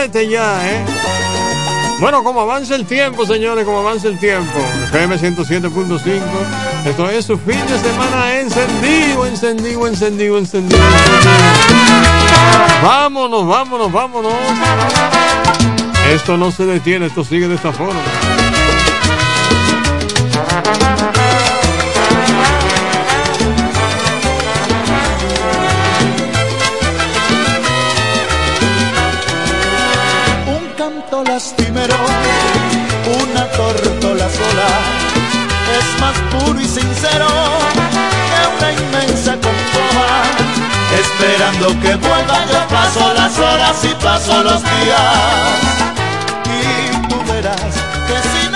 1.37 ya, ¿eh? Bueno, como avanza el tiempo, señores, como avanza el tiempo. FM 107.5. Esto es su fin de semana encendido, encendido, encendido, encendido. Vámonos, vámonos, vámonos. Esto no se detiene, esto sigue de esta forma. Lastimero, una tortola sola, es más puro y sincero que una inmensa concoba. Esperando que vuelva, yo paso las horas y paso los días. Y tú verás que si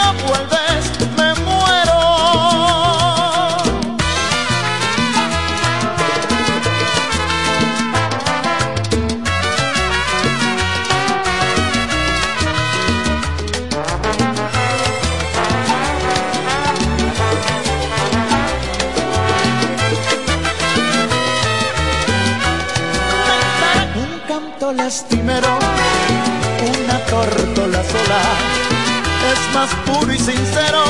más puro y sincero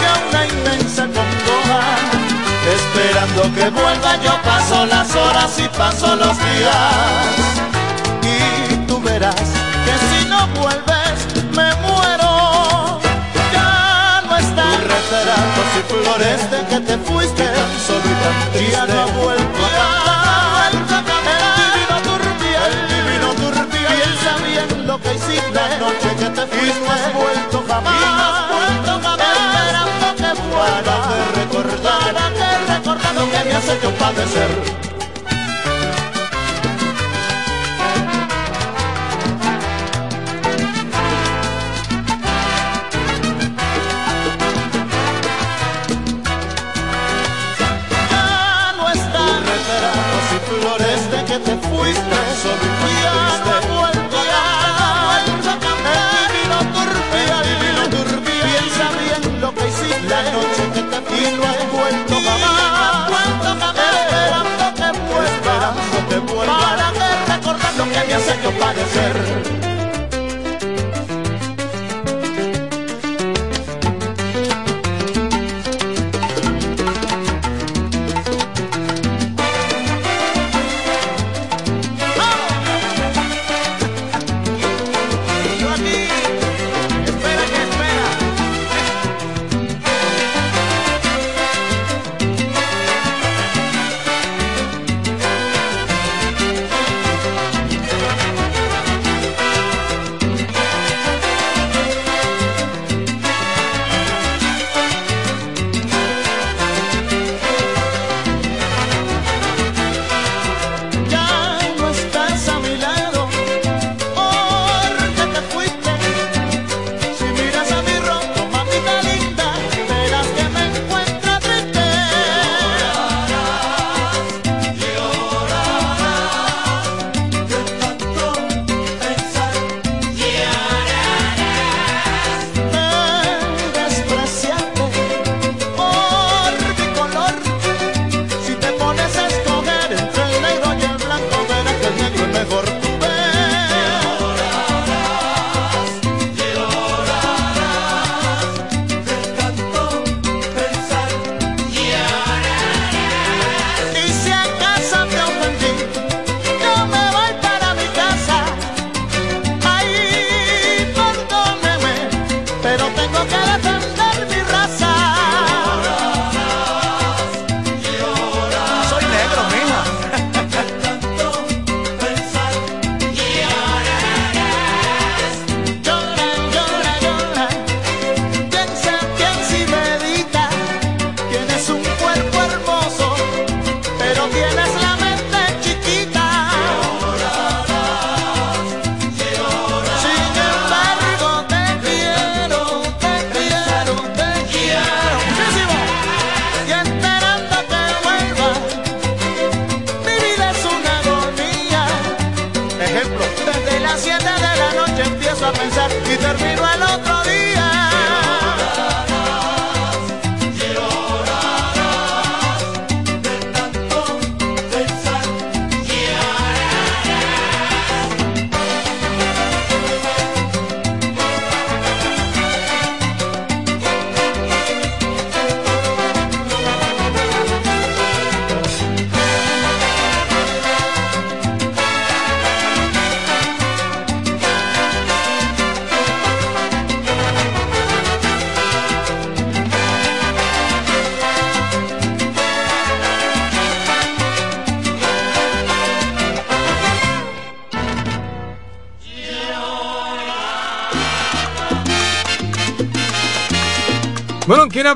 que una inmensa congoja. Esperando que vuelva, yo paso las horas y paso los días. Y tú verás que si no vuelves, me muero. Ya no están retratos y flores de que te fuiste, solo y tan triste. Ya no ha vuelto a lo que hiciste. La noche que te fuiste. Y no has vuelto jamás, y no has vuelto jamás. Esperando que vuelva, para que recordar, para que recordar lo que me has hecho padecer. Te fuiste. Solo y y no has vuelto jamás. Esperando que vuelva, esperando que vuelva, para que recordar lo que me has hecho padecer.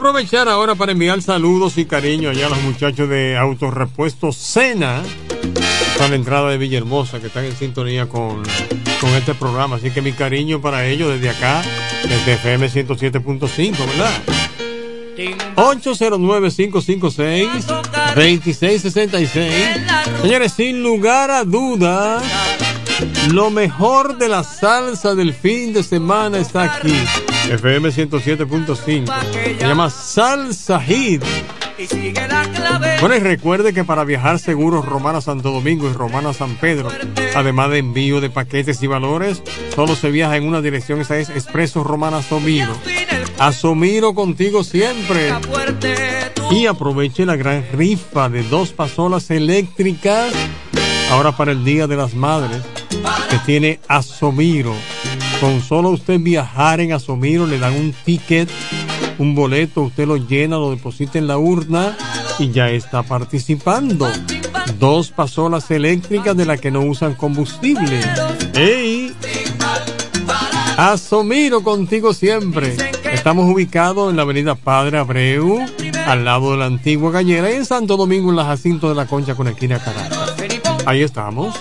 Aprovechar ahora para enviar saludos y cariño allá a los muchachos de Autorepuesto Sena, a la entrada de Villahermosa, que están en sintonía con, con este programa. Así que mi cariño para ellos desde acá, desde FM 107.5, ¿verdad? 809-556-2666. Señores, sin lugar a dudas, lo mejor de la salsa del fin de semana está aquí. FM 107.5. Se llama Salsa Hit. Bueno, y recuerde que para viajar seguros Romana Santo Domingo y Romana San Pedro, además de envío de paquetes y valores, solo se viaja en una dirección, esa es Expreso Romana Somiro. Asomiro contigo siempre. Y aproveche la gran rifa de dos pasolas eléctricas, ahora para el Día de las Madres, que tiene Asomiro. Con solo usted viajar en Asomiro le dan un ticket, un boleto, usted lo llena, lo deposita en la urna y ya está participando. Dos pasolas eléctricas de las que no usan combustible. ¡Ey! Asomiro contigo siempre. Estamos ubicados en la avenida Padre Abreu, al lado de la antigua gallera, en Santo Domingo, en la Jacinto de la Concha, con esquina Caracas. Ahí estamos,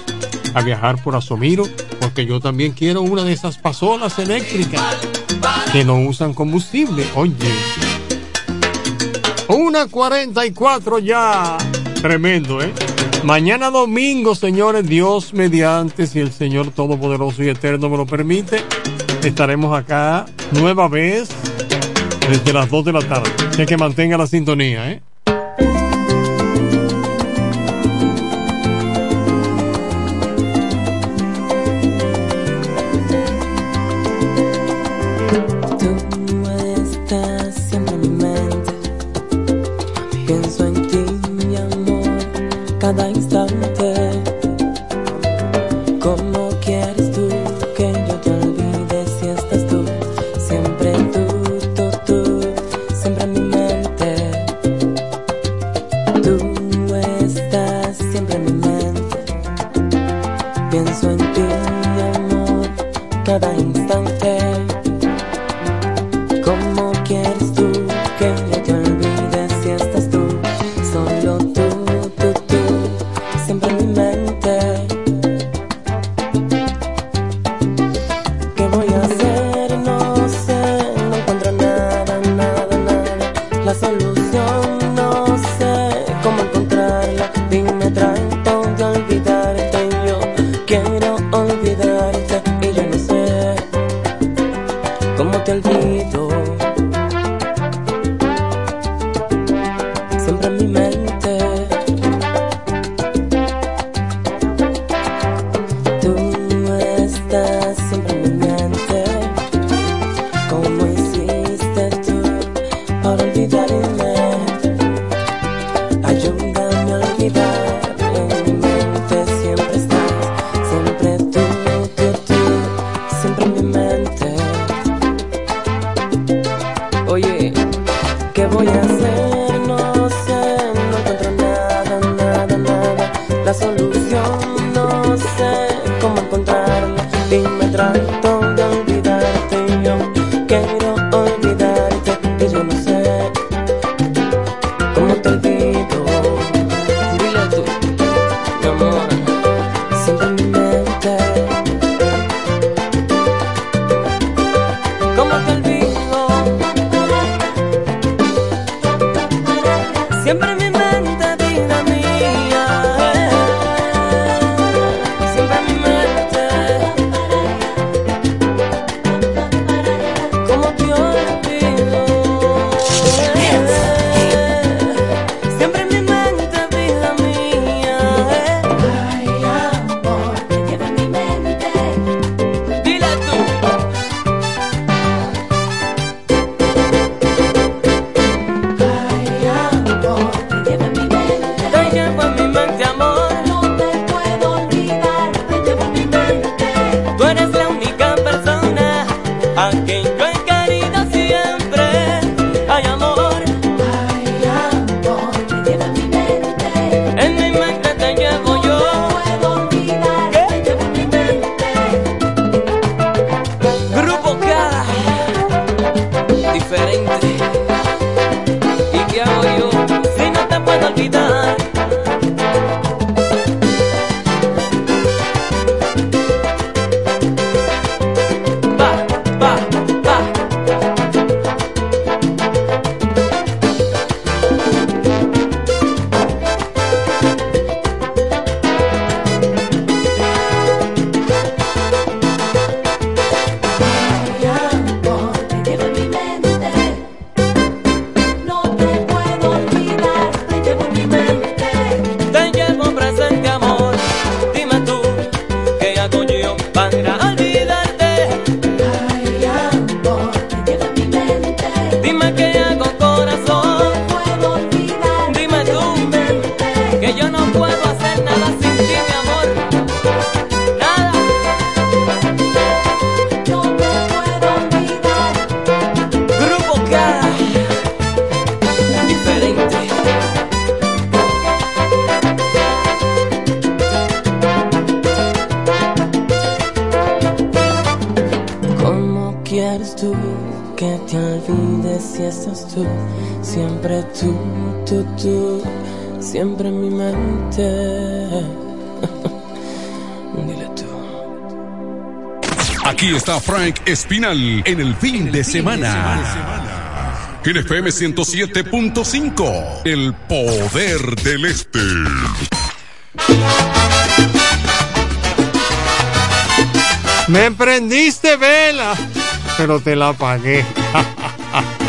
a viajar por Asomiro, porque yo también quiero una de esas pasolas eléctricas que no usan combustible. Oye, una 44 ya. Tremendo, ¿eh? Mañana domingo, señores, Dios mediante, si el Señor Todopoderoso y Eterno me lo permite, estaremos acá nueva vez desde las 2 de la tarde. Así que mantenga la sintonía, ¿eh? Frank Espinal en el fin de semana. En FM 107.5, el poder del este. Me prendiste vela, pero te la apagué.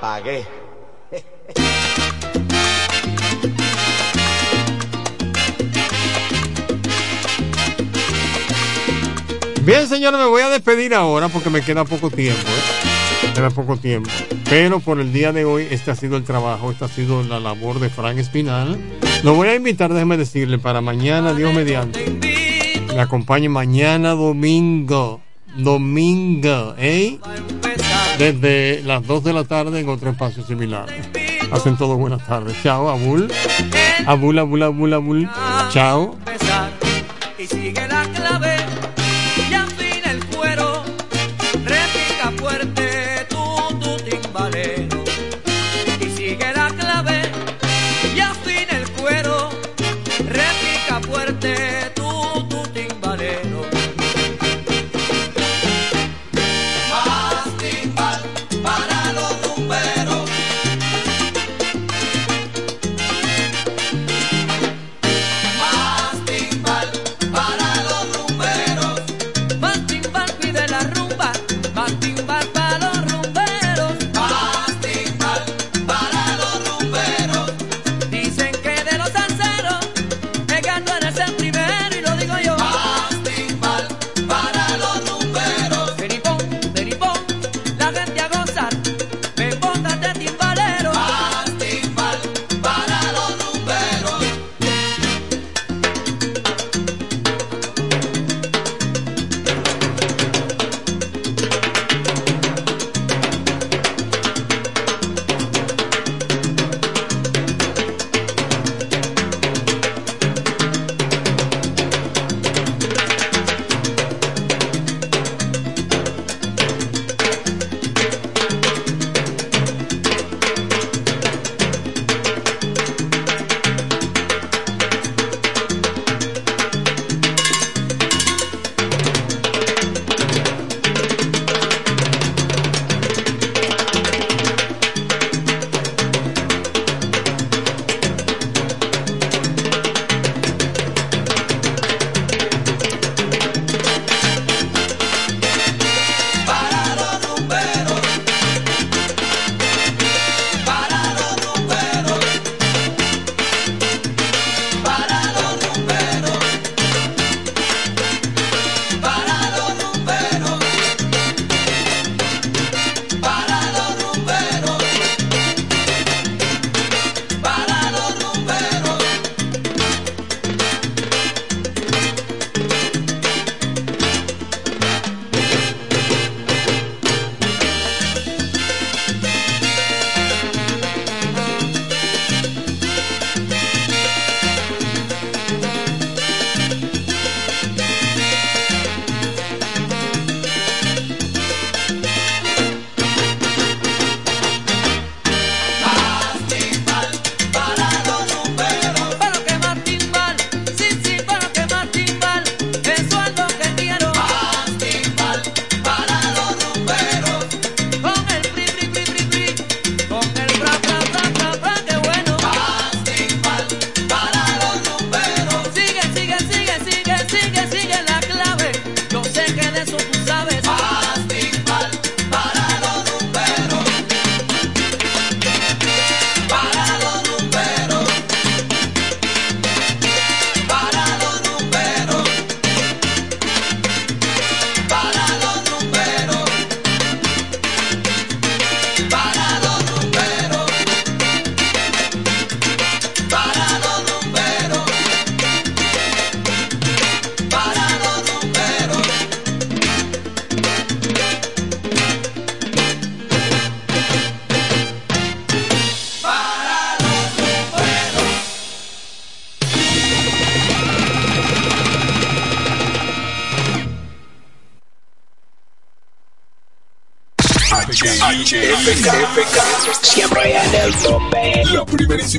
pagué. Bien, señores, me voy a despedir ahora porque me queda poco tiempo. ¿eh? Me queda poco tiempo. Pero por el día de hoy, este ha sido el trabajo, esta ha sido la labor de Frank Espinal. Lo voy a invitar, déjeme decirle, para mañana, Dios mediante. Me acompañe mañana domingo. Domingo, ¿eh? desde las 2 de la tarde en otro espacio similar. Hacen todos buenas tardes. Chao, Abul. Abul, Abul, Abul, Abul. Chao. Y sigue la clave.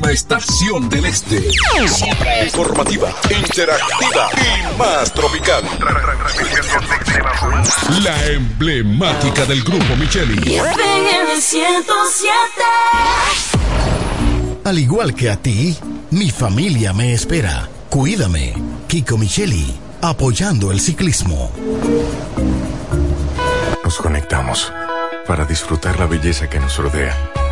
estación del este. Siempre informativa, interactiva y más tropical. La emblemática del grupo Micheli. Al igual que a ti, mi familia me espera. Cuídame, Kiko Micheli, apoyando el ciclismo. Nos conectamos para disfrutar la belleza que nos rodea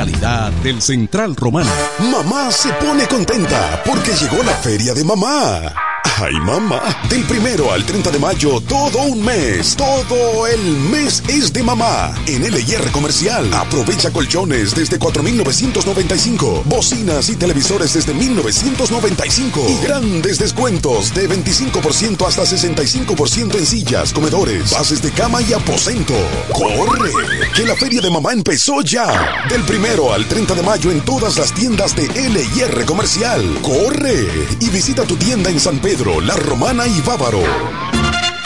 Calidad del Central Romano. Mamá se pone contenta porque llegó la feria de mamá. Ay, mamá. Del primero al 30 de mayo, todo un mes. Todo el mes es de mamá. En LIR Comercial. Aprovecha colchones desde 4,995. Bocinas y televisores desde 1,995. Y grandes descuentos de 25% hasta 65% en sillas, comedores, bases de cama y aposento. ¡Corre! Que la feria de mamá empezó ya. Del primero al 30 de mayo en todas las tiendas de LIR Comercial. ¡Corre! Y visita tu tienda en San Pedro, La Romana y Bávaro.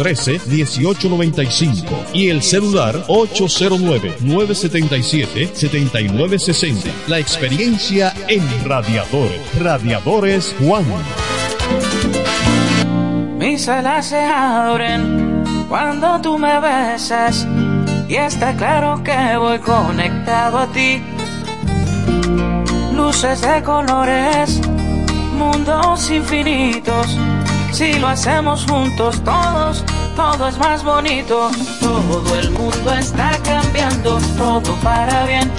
1895 y el celular 809-977-7960. La experiencia en radiadores. Radiadores Juan. Mis alas se abren cuando tú me besas y está claro que voy conectado a ti. Luces de colores, mundos infinitos. Si lo hacemos juntos todos, todo es más bonito. Todo el mundo está cambiando, todo para bien.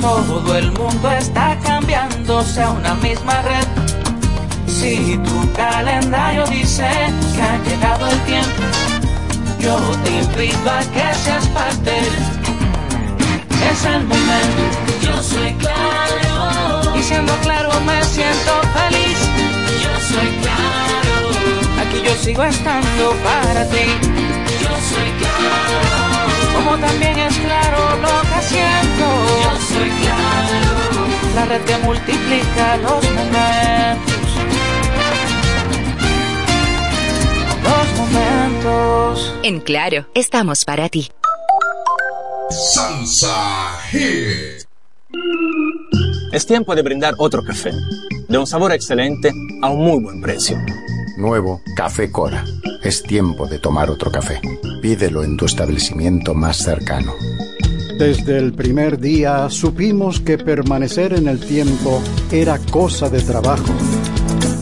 Todo el mundo está cambiando, sea una misma red. Si tu calendario dice que ha llegado el tiempo, yo te invito a que seas parte. Es el momento, yo soy claro. Y siendo claro me siento feliz. Yo soy claro. Aquí yo sigo estando para ti. Yo soy claro. Como también es claro lo que siento. Yo soy claro. La red que multiplica los momentos. Los momentos. En Claro, estamos para ti. Salsa Hit. Es tiempo de brindar otro café, de un sabor excelente a un muy buen precio. Nuevo Café Cora. Es tiempo de tomar otro café. Pídelo en tu establecimiento más cercano. Desde el primer día supimos que permanecer en el tiempo era cosa de trabajo.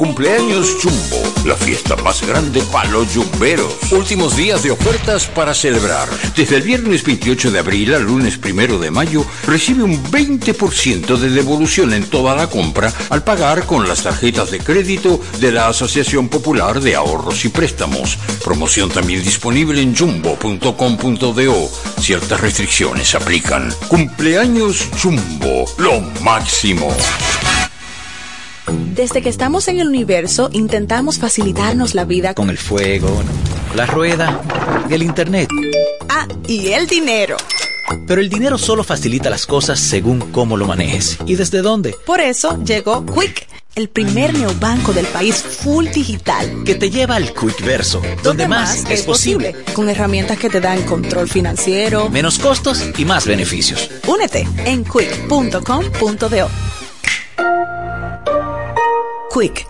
Cumpleaños Jumbo, la fiesta más grande para los yumberos. Últimos días de ofertas para celebrar. Desde el viernes 28 de abril al lunes 1 de mayo, recibe un 20% de devolución en toda la compra al pagar con las tarjetas de crédito de la Asociación Popular de Ahorros y Préstamos. Promoción también disponible en jumbo.com.do. Ciertas restricciones aplican. Cumpleaños Jumbo, lo máximo. Desde que estamos en el universo intentamos facilitarnos la vida con el fuego, la rueda y el internet. Ah, y el dinero. Pero el dinero solo facilita las cosas según cómo lo manejes y desde dónde. Por eso llegó Quick, el primer neobanco del país full digital. Que te lleva al Quick Verso, donde, más, es posible. Con herramientas que te dan control financiero, menos costos y más beneficios. Únete en quick.com.do. Quick,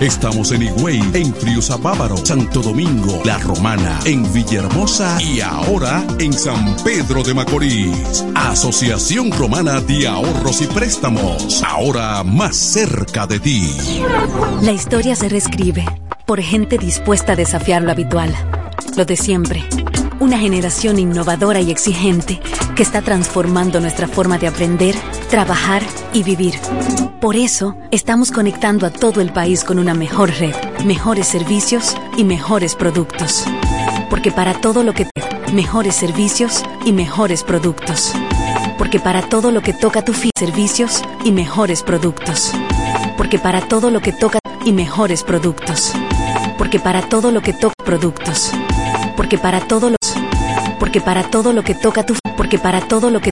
Estamos en Higüey, en Friusa Bávaro, Santo Domingo, La Romana, en Villahermosa y ahora en San Pedro de Macorís. Asociación Romana de Ahorros y Préstamos, ahora más cerca de ti. La historia se reescribe por gente dispuesta a desafiar lo habitual, lo de siempre. Una generación innovadora y exigente que está transformando nuestra forma de aprender, trabajar y vivir. Por eso, estamos conectando a todo el país con una mejor red, mejores servicios y mejores productos. Porque para todo lo que mejores servicios y mejores productos. Porque para todo lo que toca tu fin, servicios y mejores productos. Porque para todo lo que toca y mejores productos. Porque para todo lo que toca productos. Porque para todo los porque para todo lo que toca tu porque para todo lo que